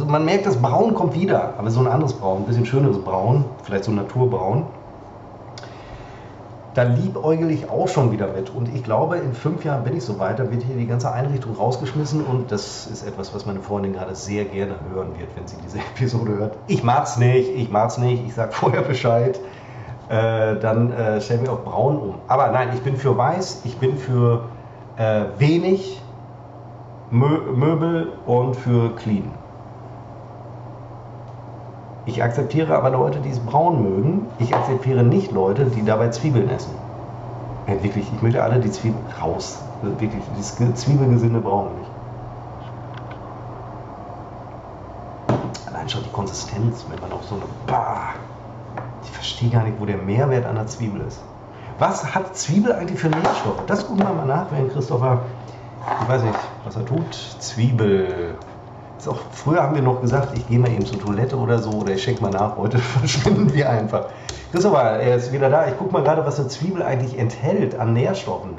A: man merkt, das Braun kommt wieder, aber so ein anderes Braun, ein bisschen schöneres Braun, vielleicht so ein Naturbraun. Da liebäugel ich auch schon wieder mit. Und ich glaube, in fünf Jahren bin ich so weit, da wird hier die ganze Einrichtung rausgeschmissen. Und das ist etwas, was meine Freundin gerade sehr gerne hören wird, wenn sie diese Episode hört. Ich mag's nicht, ich mag's nicht, ich sag vorher Bescheid. Äh, dann äh, stellen wir auf braun um. Aber nein, ich bin für weiß, ich bin für äh, wenig Mö Möbel und für clean. Ich akzeptiere aber Leute, die es braun mögen. Ich akzeptiere nicht Leute, die dabei Zwiebeln essen. Ja, wirklich, ich möchte alle die Zwiebeln raus. Wirklich, das Zwiebelgesinde brauchen nicht. Allein schon die Konsistenz, wenn man auf so eine. Bah, ich verstehe gar nicht, wo der Mehrwert an der Zwiebel ist. Was hat Zwiebel eigentlich für Nährstoffe? Das gucken wir mal nach, während Christopher, ich weiß nicht, was er tut. Zwiebel. Auch, früher haben wir noch gesagt, ich gehe mal eben zur Toilette oder so oder ich schenke mal nach. Heute verschwinden wir einfach. Christopher, er ist wieder da. Ich gucke mal gerade, was eine Zwiebel eigentlich enthält an Nährstoffen.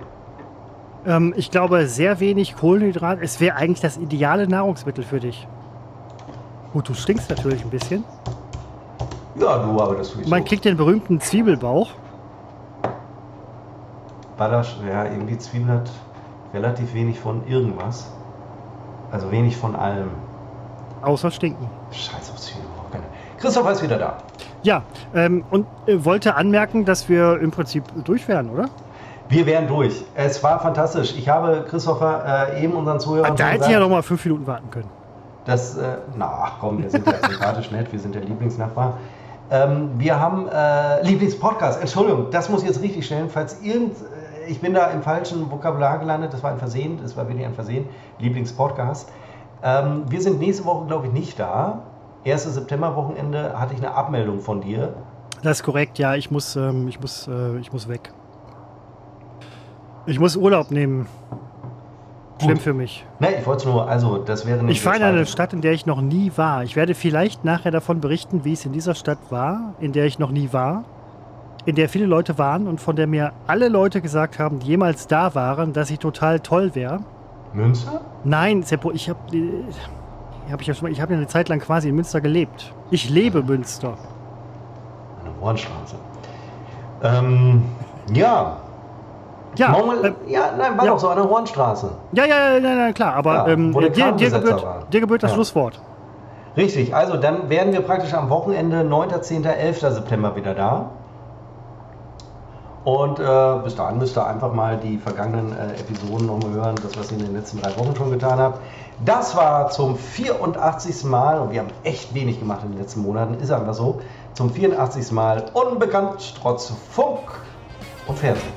B: Ähm, ich glaube, sehr wenig Kohlenhydrat. Es wäre eigentlich das ideale Nahrungsmittel für dich. Gut, du stinkst natürlich ein bisschen.
A: Ja, du, aber das tue ich
B: Man
A: so.
B: kriegt den berühmten Zwiebelbauch.
A: Ballasch, ja, irgendwie Zwiebel hat relativ wenig von irgendwas. Also wenig von allem.
B: Außer stinken.
A: Scheiß auf Zwiebel. braucht keiner. Christopher ist wieder da.
B: Ja, ähm, und äh, wollte anmerken, dass wir im Prinzip durch wären, oder?
A: Wir wären durch. Es war fantastisch. Ich habe Christopher äh, eben unseren Zuhörern
B: da
A: schon
B: hätte ich ja noch mal fünf Minuten warten können.
A: dass, äh, na komm, wir sind ja sympathisch nett, wir sind der Lieblingsnachbar. Ähm, wir haben äh, Lieblingspodcast. Entschuldigung, das muss ich jetzt richtig stellen. Falls irgend, äh, ich bin da im falschen Vokabular gelandet, das war ein Versehen, das war wirklich ein Versehen. Lieblingspodcast. Ähm, wir sind nächste Woche, glaube ich, nicht da. 1. Septemberwochenende hatte ich eine Abmeldung von dir.
B: Das ist korrekt, ja. Ich muss, ähm, ich muss, äh, ich muss weg. Ich muss Urlaub nehmen. Schlimm
A: Gut.
B: für mich.
A: Ne, ich wollte nur, also das wäre nicht
B: Ich fahre in eine Stadt, in der ich noch nie war. Ich werde vielleicht nachher davon berichten, wie es in dieser Stadt war, in der ich noch nie war, in der viele Leute waren und von der mir alle Leute gesagt haben, die jemals da waren, dass sie total toll wäre.
A: Münster?
B: Nein, Seppo, ich habe hab ich ich habe ja eine Zeit lang quasi in Münster gelebt. Ich lebe Münster.
A: An der Hornstraße. Ähm, ja.
B: Ja,
A: Normal,
B: äh,
A: ja, nein, war
B: ja.
A: doch so an der Hornstraße.
B: ja, ja, ja, ja, klar, aber
A: Ja,
B: ähm, dir, dir, gebührt, dir gebührt das. Schlusswort.
A: Richtig, also dann werden wir praktisch am Wochenende 9., 10., 11. September wieder da. Und äh, bis dahin müsst ihr einfach mal die vergangenen äh, Episoden nochmal hören, das, was ihr in den letzten drei Wochen schon getan habt. Das war zum 84. Mal, und wir haben echt wenig gemacht in den letzten Monaten, ist einfach so, zum 84. Mal unbekannt trotz Funk und Fernsehen.